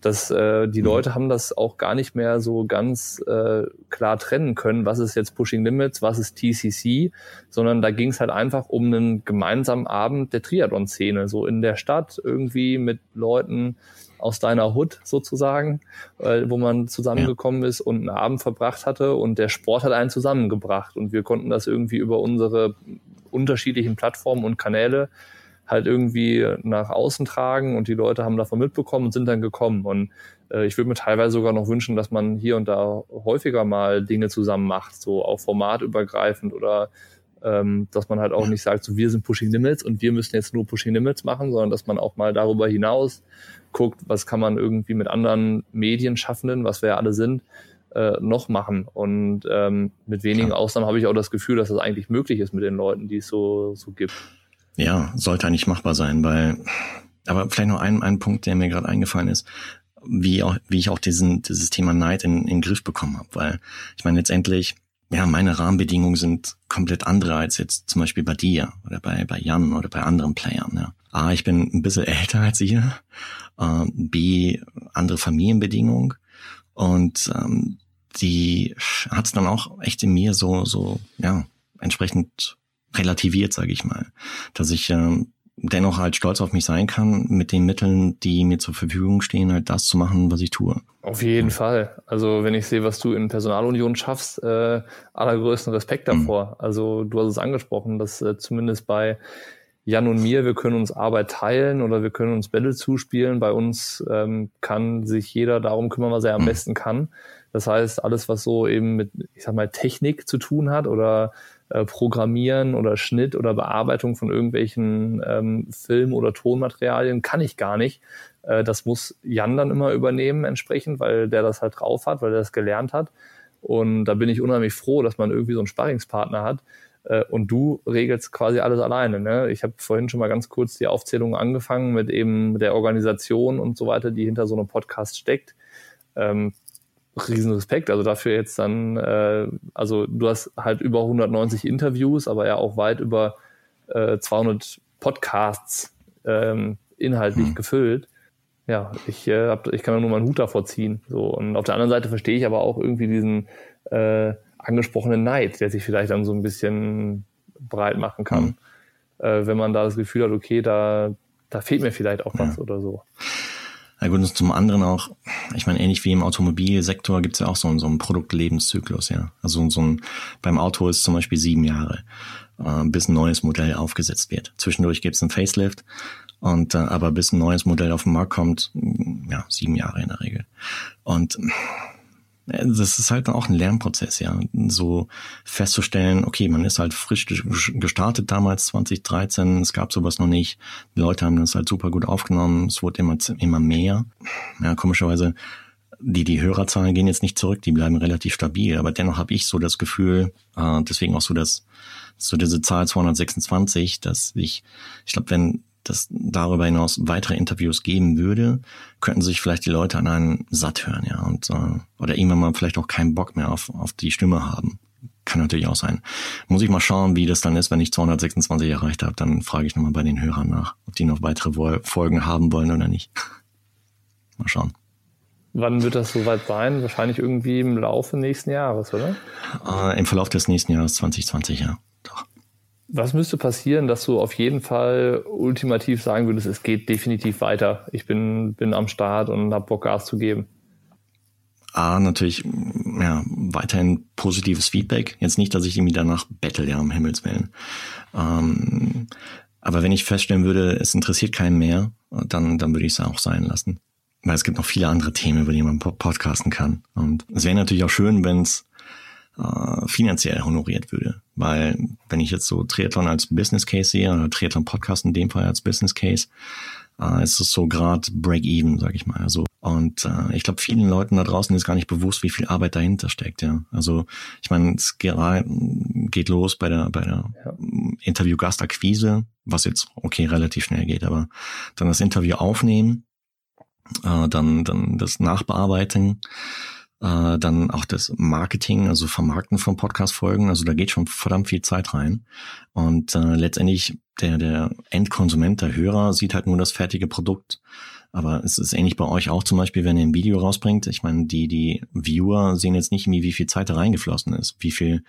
dass äh, die mhm. Leute haben das auch gar nicht mehr so ganz äh, klar trennen können, was ist jetzt Pushing Limits, was ist TCC, sondern da ging es halt einfach um einen gemeinsamen Abend der Triathlon-Szene, so in der Stadt irgendwie mit Leuten aus deiner Hut sozusagen, äh, wo man zusammengekommen ja. ist und einen Abend verbracht hatte und der Sport hat einen zusammengebracht und wir konnten das irgendwie über unsere unterschiedlichen Plattformen und Kanäle halt irgendwie nach außen tragen und die Leute haben davon mitbekommen und sind dann gekommen. Und äh, ich würde mir teilweise sogar noch wünschen, dass man hier und da häufiger mal Dinge zusammen macht, so auch formatübergreifend oder Ähm, dass man halt auch nicht sagt, so wir sind Pushing Limits und wir müssen jetzt nur Pushing Limits machen, sondern dass man auch mal darüber hinaus guckt, was kann man irgendwie mit anderen Medienschaffenden, was wir ja alle sind, äh, noch machen. Und ähm, mit wenigen. Ausnahmen habe ich auch das Gefühl, dass das eigentlich möglich ist mit den Leuten, die es so, so gibt. Ja, sollte eigentlich machbar sein, weil, aber vielleicht noch ein, ein Punkt, der mir gerade eingefallen ist, wie, auch, wie ich auch diesen, dieses Thema Neid in, in den Griff bekommen habe. Weil ich meine, letztendlich, ja, meine Rahmenbedingungen sind komplett andere als jetzt zum Beispiel bei dir oder bei, bei Jan oder bei anderen Playern. Ja. A, ich bin ein bisschen älter als ihr. Äh, B, andere Familienbedingungen. Und ähm, die hat es dann auch echt in mir so, so, ja, entsprechend relativiert, sage ich mal. Dass ich ähm, dennoch halt stolz auf mich sein kann, mit den Mitteln, die mir zur Verfügung stehen, halt das zu machen, was ich tue. Auf jeden mhm. Fall. Also wenn ich sehe, was du in Personalunion schaffst, äh, allergrößten Respekt mhm. davor. Mhm. Also du hast es angesprochen, dass äh, zumindest bei Jan und mir, wir können uns Arbeit teilen oder wir können uns Bälle zuspielen. Bei uns ähm, kann sich jeder darum kümmern, was er am mhm. besten kann. Das heißt, alles, was so eben mit, ich sag mal, Technik zu tun hat oder äh, Programmieren oder Schnitt oder Bearbeitung von irgendwelchen ähm, Film- oder Tonmaterialien kann ich gar nicht. Äh, das muss Jan dann immer übernehmen entsprechend, weil der das halt drauf hat, weil der das gelernt hat. Und da bin ich unheimlich froh, dass man irgendwie so einen Sparringspartner hat. Äh, und du regelst quasi alles alleine. Ne? Ich habe vorhin schon mal ganz kurz die Aufzählung angefangen mit eben der Organisation und so weiter, die hinter so einem Podcast steckt. Ähm, riesen Respekt. Also dafür jetzt dann, äh, also du hast halt über 190 Interviews, aber ja auch weit über äh, 200 Podcasts ähm, inhaltlich mhm. gefüllt. Ja, ich, äh, hab, ich kann mir nur meinen Hut davor ziehen. So. Und auf der anderen Seite verstehe ich aber auch irgendwie diesen äh, angesprochenen Neid, der sich vielleicht dann so ein bisschen breit machen kann. Mhm. Äh, wenn man da das Gefühl hat, okay, da, da fehlt mir vielleicht auch was ja. oder so. Ja gut, und zum anderen auch, ich meine, ähnlich wie im Automobilsektor gibt es ja auch so, so einen Produktlebenszyklus, ja. Also so ein, beim Auto ist zum Beispiel sieben Jahre, äh, bis ein neues Modell aufgesetzt wird. Zwischendurch gibt es einen Facelift, und äh, aber bis ein neues Modell auf den Markt kommt, ja, sieben Jahre in der Regel. Und das ist halt auch ein Lernprozess, ja. So festzustellen, okay, man ist halt frisch gestartet damals, 2013, es gab sowas noch nicht. Die Leute haben das halt super gut aufgenommen, es wurde immer, immer mehr. Ja, komischerweise, die, die Hörerzahlen gehen jetzt nicht zurück, die bleiben relativ stabil, aber dennoch habe ich so das Gefühl, äh, deswegen auch so das, so diese Zahl 226, dass ich, ich glaube, wenn dass darüber hinaus weitere Interviews geben würde, könnten sich vielleicht die Leute an einen satt hören, ja, und äh, oder irgendwann mal vielleicht auch keinen Bock mehr auf, auf die Stimme haben. Kann natürlich auch sein. Muss ich mal schauen, wie das dann ist, wenn ich 226 erreicht habe. Dann frage ich nochmal bei den Hörern nach, ob die noch weitere Folgen haben wollen oder nicht. mal schauen. Wann wird das soweit sein? Wahrscheinlich irgendwie im Laufe nächsten Jahres, oder? Äh, Im Verlauf des nächsten Jahres 2020, ja. Doch. Was müsste passieren, dass du auf jeden Fall ultimativ sagen würdest, es geht definitiv weiter. Ich bin, bin am Start und habe Bock Gas zu geben. A, natürlich, ja, weiterhin positives Feedback. Jetzt nicht, dass ich irgendwie danach bettel, ja, um Himmels Willen. Ähm, aber wenn ich feststellen würde, es interessiert keinen mehr, dann, dann würde ich es auch sein lassen. Weil es gibt noch viele andere Themen, über die man podcasten kann. Und es wäre natürlich auch schön, wenn es äh, finanziell honoriert würde. Weil wenn ich jetzt so Triathlon als Business Case sehe, oder Triathlon Podcast in dem Fall als Business Case, äh, ist es so gerade Break-Even, sag ich mal. Also und äh, ich glaube, vielen Leuten da draußen ist gar nicht bewusst, wie viel Arbeit dahinter steckt. Ja, also ich meine, es geht los bei der bei der ja. Interview-Gastakquise, was jetzt okay relativ schnell geht, aber dann das Interview aufnehmen, äh, dann dann das Nachbearbeiten äh, dann auch das Marketing, also Vermarkten von Podcast-Folgen. Also da geht schon verdammt viel Zeit rein. Und äh, letztendlich der, der Endkonsument, der Hörer, sieht halt nur das fertige Produkt. Aber es ist ähnlich bei euch auch zum Beispiel, wenn ihr ein Video rausbringt. Ich meine, die, die Viewer sehen jetzt nicht, wie viel Zeit da reingeflossen ist, wie viel,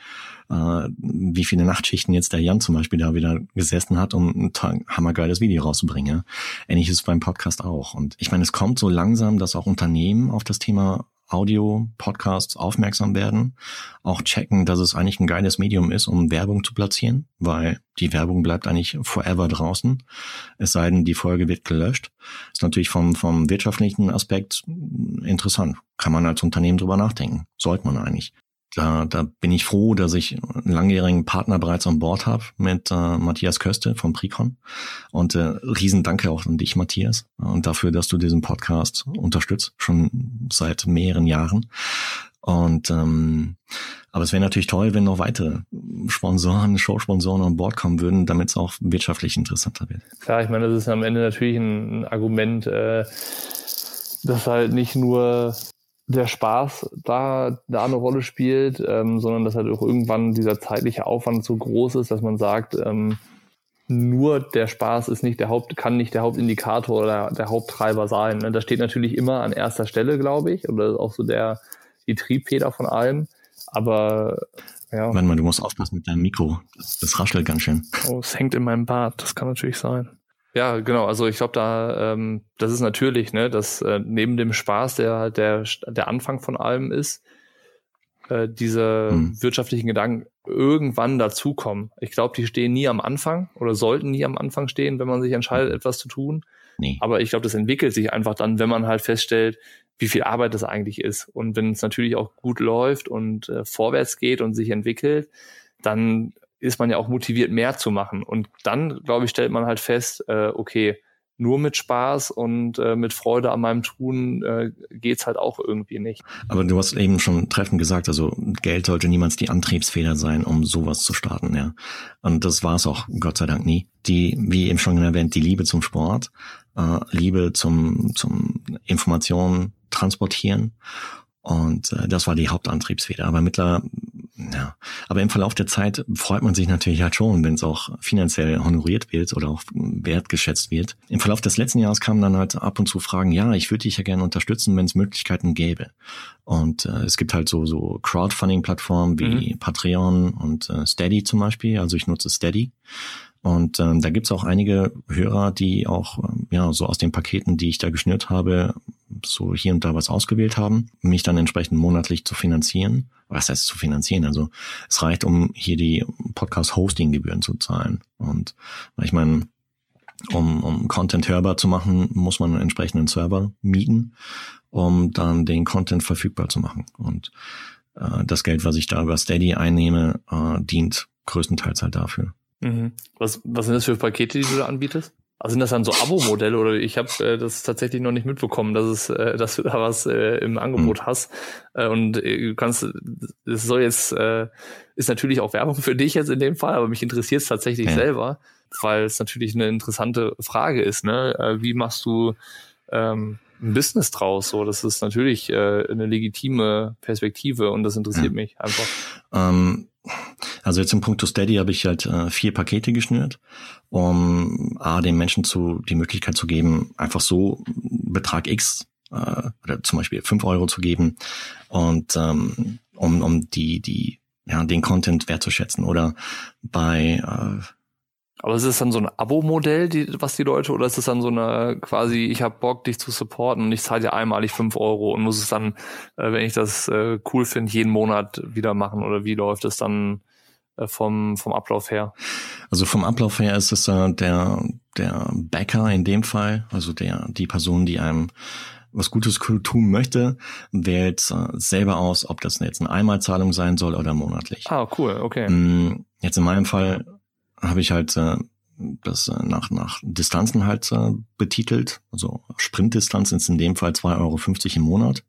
äh, wie viele Nachtschichten jetzt der Jan zum Beispiel da wieder gesessen hat, um ein hammergeiles Video rauszubringen. Ähnlich ist es beim Podcast auch. Und ich meine, es kommt so langsam, dass auch Unternehmen auf das Thema Audio-Podcasts aufmerksam werden, auch checken, dass es eigentlich ein geiles Medium ist, um Werbung zu platzieren, weil die Werbung bleibt eigentlich forever draußen, es sei denn, die Folge wird gelöscht. Ist natürlich vom, vom wirtschaftlichen Aspekt interessant. Kann man als Unternehmen drüber nachdenken. Sollte man eigentlich. Da, da bin ich froh, dass ich einen langjährigen Partner bereits an Bord habe mit äh, Matthias Köste vom Precon. Und äh, riesen Danke auch an dich, Matthias, und dafür, dass du diesen Podcast unterstützt, schon seit mehreren Jahren. Und ähm, aber es wäre natürlich toll, wenn noch weitere Sponsoren, Showsponsoren an Bord kommen würden, damit es auch wirtschaftlich interessanter wird. Klar, ich meine, das ist am Ende natürlich ein, ein Argument, äh, das halt nicht nur der Spaß da, da eine Rolle spielt, ähm, sondern dass halt auch irgendwann dieser zeitliche Aufwand so groß ist, dass man sagt, ähm, nur der Spaß ist nicht der Haupt, kann nicht der Hauptindikator oder der Haupttreiber sein. Ne? Das steht natürlich immer an erster Stelle, glaube ich, oder auch so der, die Triebfeder von allem. Aber ja. Warte mal, du musst aufpassen mit deinem Mikro. Das, das raschelt ganz schön. Oh, es hängt in meinem Bart. Das kann natürlich sein. Ja, genau. Also ich glaube, da ähm, das ist natürlich, ne, dass äh, neben dem Spaß, der halt der der Anfang von allem ist, äh, diese hm. wirtschaftlichen Gedanken irgendwann dazukommen. Ich glaube, die stehen nie am Anfang oder sollten nie am Anfang stehen, wenn man sich entscheidet, hm. etwas zu tun. Nee. Aber ich glaube, das entwickelt sich einfach dann, wenn man halt feststellt, wie viel Arbeit das eigentlich ist. Und wenn es natürlich auch gut läuft und äh, vorwärts geht und sich entwickelt, dann ist man ja auch motiviert, mehr zu machen. Und dann, glaube ich, stellt man halt fest, äh, okay, nur mit Spaß und äh, mit Freude an meinem Tun äh, geht's halt auch irgendwie nicht. Aber du hast eben schon treffend gesagt, also Geld sollte niemals die Antriebsfeder sein, um sowas zu starten, ja. Und das war es auch, Gott sei Dank nie. Die, wie eben schon erwähnt, die Liebe zum Sport, äh, Liebe zum, zum Informationen transportieren. Und äh, das war die Hauptantriebsfeder. Aber mittlerweile ja, aber im Verlauf der Zeit freut man sich natürlich halt schon, wenn es auch finanziell honoriert wird oder auch wertgeschätzt wird. Im Verlauf des letzten Jahres kamen dann halt ab und zu Fragen, ja, ich würde dich ja gerne unterstützen, wenn es Möglichkeiten gäbe. Und äh, es gibt halt so, so Crowdfunding-Plattformen wie mhm. Patreon und äh, Steady zum Beispiel. Also ich nutze Steady. Und ähm, da gibt's auch einige Hörer, die auch ähm, ja so aus den Paketen, die ich da geschnürt habe, so hier und da was ausgewählt haben, mich dann entsprechend monatlich zu finanzieren. Was heißt zu finanzieren? Also es reicht, um hier die Podcast-Hosting-Gebühren zu zahlen. Und ich meine, um, um Content hörbar zu machen, muss man einen entsprechenden Server mieten, um dann den Content verfügbar zu machen. Und äh, das Geld, was ich da über Steady einnehme, äh, dient größtenteils halt dafür. Mhm. Was, was sind das für Pakete, die du da anbietest? Also sind das dann so Abo-Modelle oder ich habe äh, das tatsächlich noch nicht mitbekommen, dass es, äh, dass du da was äh, im Angebot mhm. hast. Äh, und äh, du kannst, es soll jetzt, äh, ist natürlich auch Werbung für dich jetzt in dem Fall, aber mich interessiert es tatsächlich ja. selber, weil es natürlich eine interessante Frage ist. Ne? Äh, wie machst du ähm, ein Business draus? So, das ist natürlich äh, eine legitime Perspektive und das interessiert ja. mich einfach. Ähm also jetzt im Punkt Steady habe ich halt äh, vier Pakete geschnürt, um A, den Menschen zu, die Möglichkeit zu geben, einfach so Betrag X äh, oder zum Beispiel fünf Euro zu geben und ähm, um, um die, die, ja, den Content wertzuschätzen. Oder bei äh, aber ist es dann so ein Abo-Modell, die, was die Leute, oder ist es dann so eine quasi, ich habe Bock, dich zu supporten und ich zahle dir einmalig fünf Euro und muss es dann, äh, wenn ich das äh, cool finde, jeden Monat wieder machen oder wie läuft es dann äh, vom, vom Ablauf her? Also vom Ablauf her ist es äh, der, der Bäcker in dem Fall, also der, die Person, die einem was Gutes tun möchte, wählt äh, selber aus, ob das jetzt eine Einmalzahlung sein soll oder monatlich. Ah, cool, okay. Mm, jetzt in meinem Fall habe ich halt äh, das äh, nach, nach Distanzen halt äh, betitelt. Also Sprintdistanz ist in dem Fall 2,50 Euro im Monat.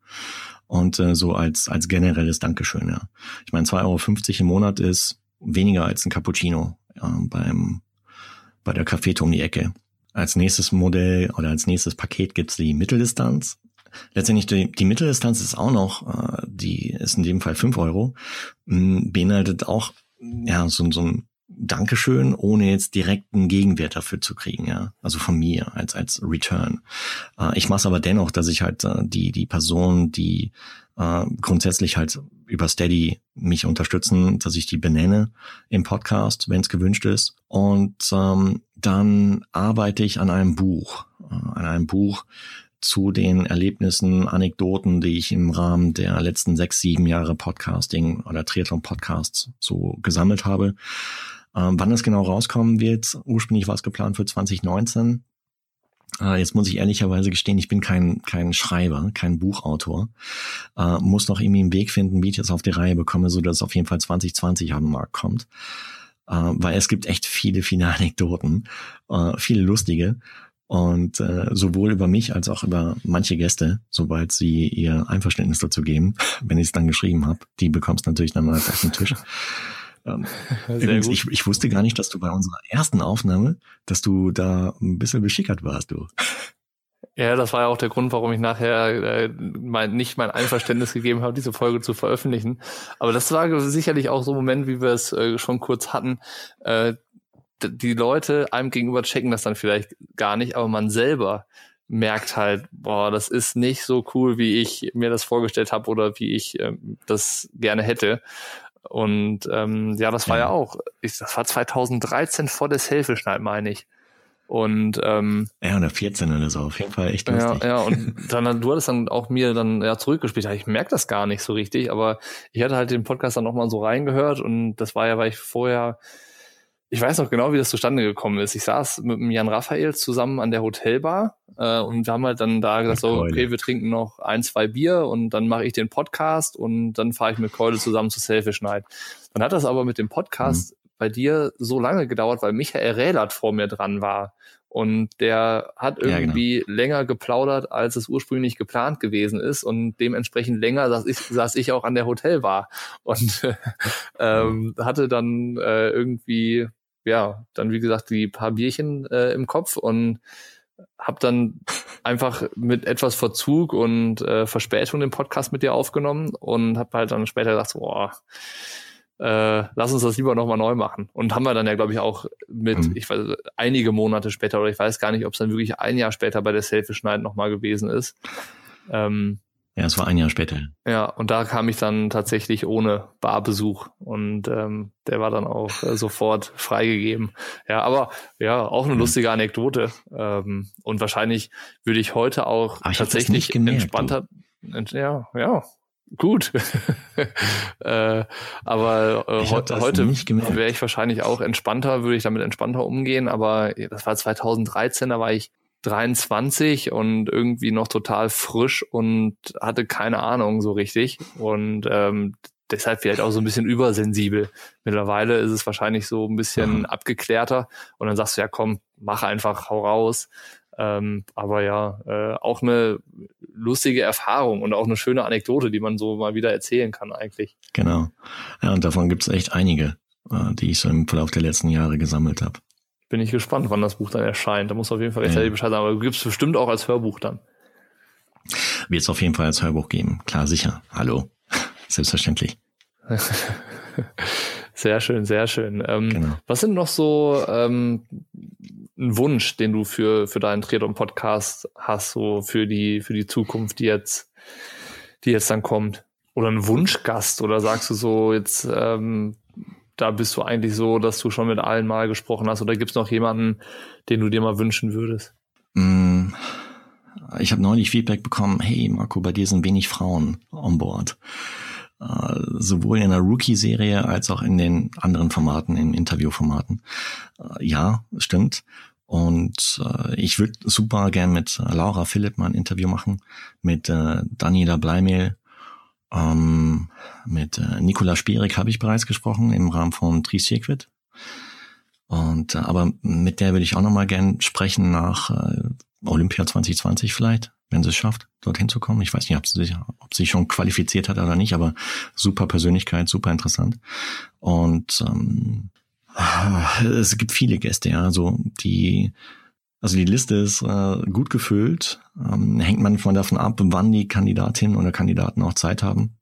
Und äh, so als, als generelles Dankeschön, ja. Ich meine, 2,50 Euro im Monat ist weniger als ein Cappuccino äh, beim, bei der Cafete um die Ecke. Als nächstes Modell oder als nächstes Paket gibt's die Mitteldistanz. Letztendlich die, die Mitteldistanz ist auch noch, äh, die ist in dem Fall 5 Euro, beinhaltet auch ja so, so ein Dankeschön, ohne jetzt direkt einen Gegenwert dafür zu kriegen, ja. Also von mir als, als Return. Äh, ich mache es aber dennoch, dass ich halt äh, die, die Person, die äh, grundsätzlich halt über Steady mich unterstützen, dass ich die benenne im Podcast, wenn es gewünscht ist. Und ähm, dann arbeite ich an einem Buch, äh, an einem Buch zu den Erlebnissen, Anekdoten, die ich im Rahmen der letzten sechs, sieben Jahre Podcasting oder Triathlon Podcasts so gesammelt habe. Ähm, wann es genau rauskommen wird, ursprünglich war es geplant für 2019. Äh, jetzt muss ich ehrlicherweise gestehen, ich bin kein, kein Schreiber, kein Buchautor. Äh, muss noch irgendwie einen Weg finden, wie ich das auf die Reihe bekomme, so dass es auf jeden Fall 2020 am Markt kommt. Äh, weil es gibt echt viele, viele Anekdoten, äh, viele lustige. Und äh, sowohl über mich als auch über manche Gäste, sobald sie ihr Einverständnis dazu geben, wenn ich es dann geschrieben habe, die bekommst natürlich dann mal auf den Tisch. Ähm, übrigens, ich, ich wusste gar nicht, dass du bei unserer ersten Aufnahme, dass du da ein bisschen beschickert warst, du. Ja, das war ja auch der Grund, warum ich nachher äh, mein, nicht mein Einverständnis gegeben habe, diese Folge zu veröffentlichen. Aber das war sicherlich auch so ein Moment, wie wir es äh, schon kurz hatten. Äh, die Leute einem gegenüber checken das dann vielleicht gar nicht, aber man selber merkt halt, boah, das ist nicht so cool, wie ich mir das vorgestellt habe oder wie ich äh, das gerne hätte. Und ähm, ja, das war ja, ja auch, ich, das war 2013 vor der Selfie-Schneid, meine ich. Und ähm, ja, oder 14 oder so, auf jeden Fall echt lustig. Ja, ja, und dann, du hattest dann auch mir dann ja zurückgespielt. Ich merke das gar nicht so richtig, aber ich hatte halt den Podcast dann nochmal so reingehört und das war ja, weil ich vorher ich weiß noch genau, wie das zustande gekommen ist. Ich saß mit dem Jan Raphael zusammen an der Hotelbar äh, und wir haben halt dann da gesagt, so, okay, wir trinken noch ein, zwei Bier und dann mache ich den Podcast und dann fahre ich mit Keule zusammen zu Selfish Night. Dann hat das aber mit dem Podcast mhm. bei dir so lange gedauert, weil Michael Rählert vor mir dran war. Und der hat irgendwie ja, genau. länger geplaudert, als es ursprünglich geplant gewesen ist. Und dementsprechend länger saß ich, saß ich auch an der Hotelbar. Und ähm, hatte dann äh, irgendwie ja, dann wie gesagt die paar Bierchen äh, im Kopf und habe dann einfach mit etwas Verzug und äh, Verspätung den Podcast mit dir aufgenommen und habe halt dann später gedacht, boah, äh, lass uns das lieber nochmal neu machen. Und haben wir dann ja, glaube ich, auch mit, mhm. ich weiß, einige Monate später, oder ich weiß gar nicht, ob es dann wirklich ein Jahr später bei der Selfish Night nochmal gewesen ist. Ähm, ja, es war ein Jahr später. Ja, und da kam ich dann tatsächlich ohne Barbesuch und ähm, der war dann auch äh, sofort freigegeben. Ja, aber ja, auch eine mhm. lustige Anekdote. Ähm, und wahrscheinlich würde ich heute auch aber tatsächlich gemerkt, entspannter. Du. Ja, ja, gut. äh, aber äh, he heute wäre ich wahrscheinlich auch entspannter, würde ich damit entspannter umgehen. Aber das war 2013, da war ich 23 und irgendwie noch total frisch und hatte keine Ahnung so richtig und ähm, deshalb vielleicht auch so ein bisschen übersensibel. Mittlerweile ist es wahrscheinlich so ein bisschen mhm. abgeklärter und dann sagst du ja komm, mach einfach, hau raus. Ähm, aber ja, äh, auch eine lustige Erfahrung und auch eine schöne Anekdote, die man so mal wieder erzählen kann eigentlich. Genau. Ja, und davon gibt es echt einige, äh, die ich so im Verlauf der letzten Jahre gesammelt habe bin ich gespannt, wann das Buch dann erscheint. Da muss auf jeden Fall rechtzeitig ja. Bescheid sagen, aber du gibst bestimmt auch als Hörbuch dann. Wird es auf jeden Fall als Hörbuch geben. Klar, sicher. Hallo. Selbstverständlich. sehr schön, sehr schön. Ähm, genau. Was sind noch so ähm, ein Wunsch, den du für, für deinen Triathlon-Podcast hast, so für die, für die Zukunft, die jetzt, die jetzt dann kommt? Oder ein Wunschgast? Oder sagst du so, jetzt ähm, da bist du eigentlich so, dass du schon mit allen mal gesprochen hast? Oder gibt es noch jemanden, den du dir mal wünschen würdest? Mm, ich habe neulich Feedback bekommen, hey Marco, bei dir sind wenig Frauen on board. Uh, sowohl in der Rookie-Serie als auch in den anderen Formaten, in Interviewformaten. Uh, ja, stimmt. Und uh, ich würde super gern mit Laura Philipp mal ein Interview machen, mit äh, Daniela Bleimehl ähm, mit äh, Nikola Spierig habe ich bereits gesprochen im Rahmen von Tri-Circuit. Und äh, aber mit der würde ich auch nochmal gern sprechen nach äh, Olympia 2020 vielleicht, wenn sie es schafft, dorthin zu kommen. Ich weiß nicht, ob sie, sich, ob sie schon qualifiziert hat oder nicht, aber super Persönlichkeit, super interessant. Und ähm, es gibt viele Gäste, ja, so die also die Liste ist äh, gut gefüllt. Ähm, hängt manchmal davon ab, wann die Kandidatinnen oder Kandidaten auch Zeit haben.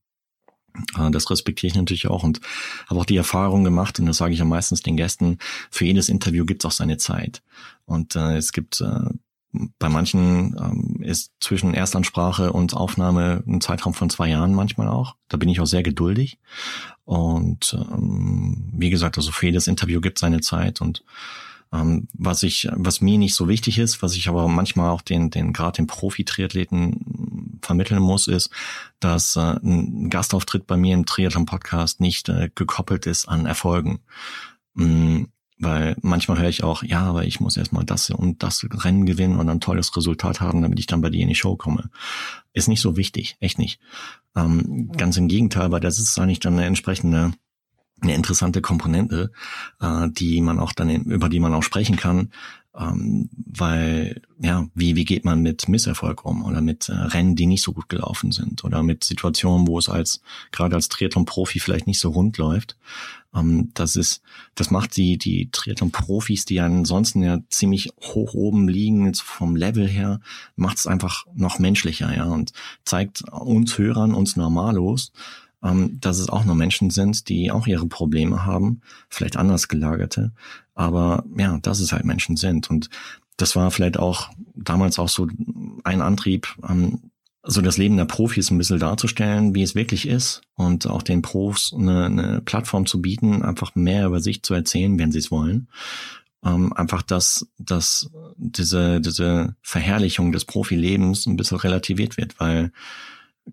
Äh, das respektiere ich natürlich auch und habe auch die Erfahrung gemacht, und das sage ich ja meistens den Gästen, für jedes Interview gibt es auch seine Zeit. Und äh, es gibt äh, bei manchen ähm, ist zwischen Erstansprache und Aufnahme ein Zeitraum von zwei Jahren manchmal auch. Da bin ich auch sehr geduldig. Und ähm, wie gesagt, also für jedes Interview gibt es seine Zeit und ähm, was ich, was mir nicht so wichtig ist, was ich aber manchmal auch den, den gerade den Profi-Triathleten vermitteln muss, ist, dass äh, ein Gastauftritt bei mir im Triathlon-Podcast nicht äh, gekoppelt ist an Erfolgen. Mhm Weil manchmal höre ich auch, ja, aber ich muss erstmal das und das Rennen gewinnen und ein tolles Resultat haben, damit ich dann bei dir in die Show komme. Ist nicht so wichtig, echt nicht. Ähm, ganz im Gegenteil, weil das ist eigentlich dann eine entsprechende eine interessante Komponente, äh, die man auch dann über die man auch sprechen kann, ähm, weil ja wie wie geht man mit Misserfolg um oder mit äh, Rennen, die nicht so gut gelaufen sind oder mit Situationen, wo es als gerade als Triathlon-Profi vielleicht nicht so rund läuft. Ähm, das ist das macht die die Triathlon-Profis, die ansonsten ja ziemlich hoch oben liegen jetzt vom Level her, macht es einfach noch menschlicher ja und zeigt uns Hörern uns Normalos dass es auch nur Menschen sind, die auch ihre Probleme haben, vielleicht anders gelagerte, aber ja, dass es halt Menschen sind. Und das war vielleicht auch damals auch so ein Antrieb, ähm, so das Leben der Profis ein bisschen darzustellen, wie es wirklich ist und auch den Profs eine, eine Plattform zu bieten, einfach mehr über sich zu erzählen, wenn sie es wollen. Ähm, einfach, dass, dass diese, diese Verherrlichung des Profilebens ein bisschen relativiert wird, weil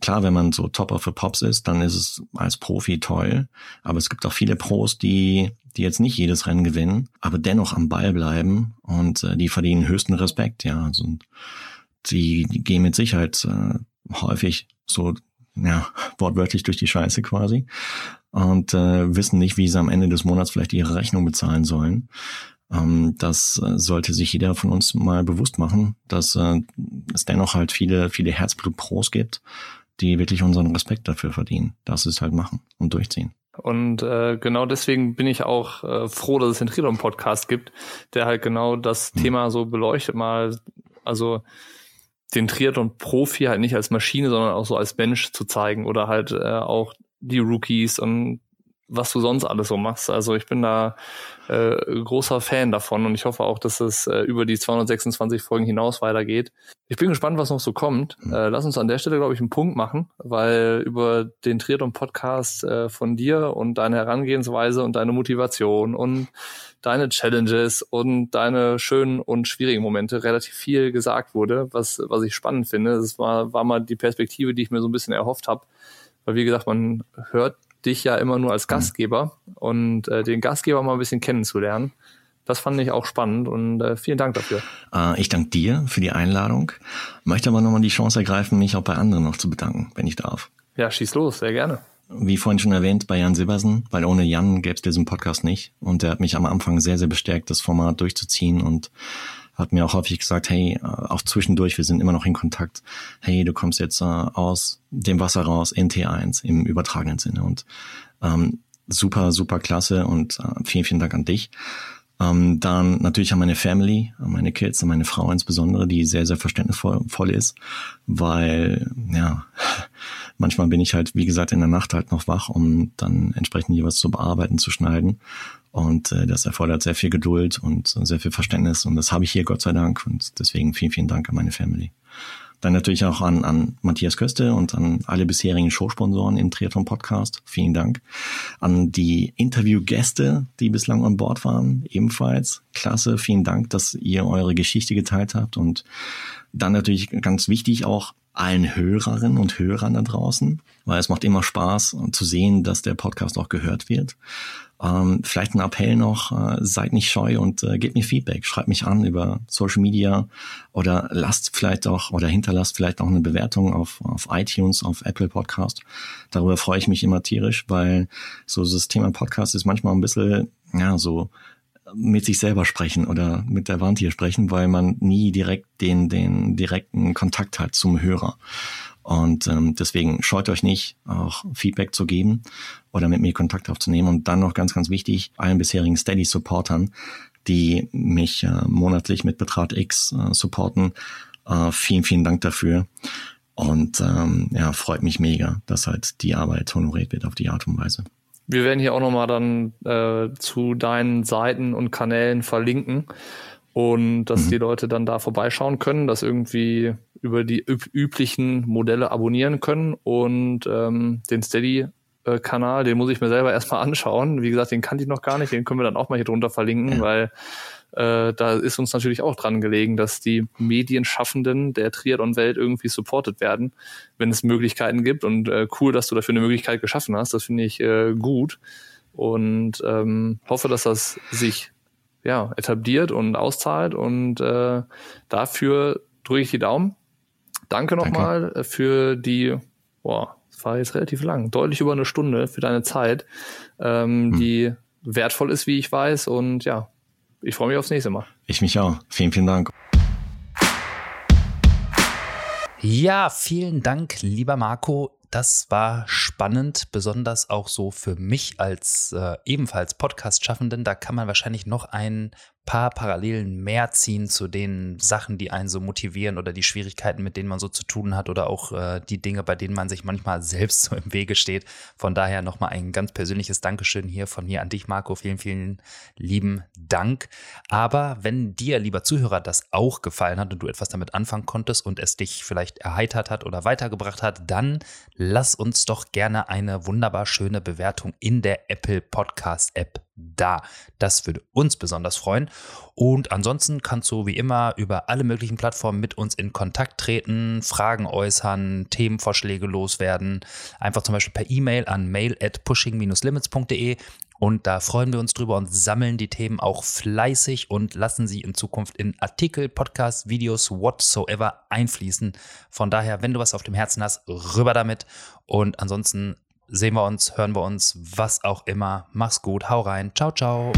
klar, wenn man so Top of the Pops ist, dann ist es als Profi toll. Aber es gibt auch viele Pros, die, die jetzt nicht jedes Rennen gewinnen, aber dennoch am Ball bleiben und äh, die verdienen höchsten Respekt, ja. Also, die, gehen mit Sicherheit äh, häufig so, ja, wortwörtlich durch die Scheiße quasi und äh, wissen nicht, wie sie am Ende des Monats vielleicht ihre Rechnung bezahlen sollen. Ähm, das äh, sollte sich jeder von uns mal bewusst machen, dass äh, es dennoch halt viele, viele Herzblut-Pros gibt, die wirklich unseren Respekt dafür verdienen, dass sie es halt machen und durchziehen. Und äh, genau deswegen bin ich auch äh, froh, dass es den Triathlon-Podcast gibt, der halt genau das hm. Thema so beleuchtet, mal, also den Triathlon-Profi halt nicht als Maschine, sondern auch so als Mensch zu zeigen oder halt äh, auch die Rookies und was du sonst alles so machst. Also ich bin da äh, großer Fan davon und ich hoffe auch, dass es äh, über die 226 Folgen hinaus weitergeht. Ich bin gespannt, was noch so kommt. Mhm. Äh, lass uns an der Stelle, glaube ich, einen Punkt machen, weil über den Triathlon-Podcast äh, von dir und deine Herangehensweise und deine Motivation und deine Challenges und deine schönen und schwierigen Momente relativ viel gesagt wurde, was, was ich spannend finde. Das war, war mal die Perspektive, die ich mir so ein bisschen erhofft habe. Weil, wie gesagt, man hört dich ja immer nur als mhm. Gastgeber und äh, den Gastgeber mal ein bisschen kennenzulernen. Das fand ich auch spannend und äh, vielen Dank dafür. Äh, ich danke dir für die Einladung, möchte aber nochmal die Chance ergreifen, mich auch bei anderen noch zu bedanken, wenn ich darf. Ja, schieß los, sehr gerne. Wie vorhin schon erwähnt, bei Jan Silbersen, weil ohne Jan gäbe es diesen Podcast nicht. Und der hat mich am Anfang sehr, sehr bestärkt, das Format durchzuziehen und hat mir auch häufig gesagt, hey, äh, auch zwischendurch, wir sind immer noch in Kontakt, hey, du kommst jetzt äh, aus dem Wasser raus in T1 im übertragenen Sinne. Und ähm, super, super klasse und äh, vielen, vielen Dank an dich. Ähm, dann natürlich an meine Family, an meine Kids, an meine Frau insbesondere, die sehr, sehr verständnisvoll ist, weil, ja, manchmal bin ich halt, wie gesagt, in der Nacht halt noch wach, um dann entsprechend was zu bearbeiten, zu schneiden. Und äh, das erfordert sehr viel Geduld und sehr viel Verständnis. Und das habe ich hier, Gott sei Dank. Und deswegen vielen, vielen Dank an meine Family. Dann natürlich auch an, an Matthias Köste und an alle bisherigen Showsponsoren im Triathlon Podcast. Vielen Dank. An die Interviewgäste, die bislang an Bord waren, ebenfalls. Klasse. Vielen Dank, dass ihr eure Geschichte geteilt habt. Und dann natürlich ganz wichtig auch allen Hörerinnen und Hörern da draußen, weil es macht immer Spaß zu sehen, dass der Podcast auch gehört wird. Ähm, vielleicht ein Appell noch, äh, seid nicht scheu und äh, gebt mir Feedback. Schreibt mich an über Social Media oder lasst vielleicht auch oder hinterlasst vielleicht auch eine Bewertung auf, auf iTunes, auf Apple Podcast. Darüber freue ich mich immer tierisch, weil so das Thema Podcast ist manchmal ein bisschen, ja, so mit sich selber sprechen oder mit der Wand hier sprechen, weil man nie direkt den, den direkten Kontakt hat zum Hörer. Und ähm, deswegen scheut euch nicht, auch Feedback zu geben oder mit mir Kontakt aufzunehmen. Und dann noch ganz, ganz wichtig, allen bisherigen Steady-Supportern, die mich äh, monatlich mit Betrag X äh, supporten. Äh, vielen, vielen Dank dafür. Und ähm, ja, freut mich mega, dass halt die Arbeit honoriert wird auf die Art und Weise. Wir werden hier auch nochmal dann äh, zu deinen Seiten und Kanälen verlinken und dass mhm. die Leute dann da vorbeischauen können, das irgendwie über die üb üblichen Modelle abonnieren können und ähm, den Steady Kanal, den muss ich mir selber erstmal anschauen. Wie gesagt, den kannte ich noch gar nicht, den können wir dann auch mal hier drunter verlinken, weil äh, da ist uns natürlich auch dran gelegen, dass die Medienschaffenden der Triathlon-Welt irgendwie supported werden, wenn es Möglichkeiten gibt. Und äh, cool, dass du dafür eine Möglichkeit geschaffen hast. Das finde ich äh, gut und ähm, hoffe, dass das sich ja, etabliert und auszahlt. Und äh, dafür drücke ich die Daumen. Danke nochmal Danke. für die, boah, war jetzt relativ lang, deutlich über eine Stunde für deine Zeit, ähm, hm. die wertvoll ist, wie ich weiß. Und ja, ich freue mich aufs nächste Mal. Ich mich auch. Vielen, vielen Dank. Ja, vielen Dank, lieber Marco das war spannend, besonders auch so für mich als äh, ebenfalls Podcast-Schaffenden. Da kann man wahrscheinlich noch ein paar Parallelen mehr ziehen zu den Sachen, die einen so motivieren oder die Schwierigkeiten, mit denen man so zu tun hat oder auch äh, die Dinge, bei denen man sich manchmal selbst so im Wege steht. Von daher nochmal ein ganz persönliches Dankeschön hier von mir an dich, Marco. Vielen, vielen lieben Dank. Aber wenn dir, lieber Zuhörer, das auch gefallen hat und du etwas damit anfangen konntest und es dich vielleicht erheitert hat oder weitergebracht hat, dann lass uns doch gerne eine wunderbar schöne Bewertung in der Apple Podcast App da. Das würde uns besonders freuen. Und ansonsten kannst du wie immer über alle möglichen Plattformen mit uns in Kontakt treten, Fragen äußern, Themenvorschläge loswerden. Einfach zum Beispiel per E-Mail an mail at pushing-limits.de. Und da freuen wir uns drüber und sammeln die Themen auch fleißig und lassen sie in Zukunft in Artikel, Podcasts, Videos, whatsoever einfließen. Von daher, wenn du was auf dem Herzen hast, rüber damit. Und ansonsten sehen wir uns, hören wir uns, was auch immer. Mach's gut, hau rein. Ciao, ciao.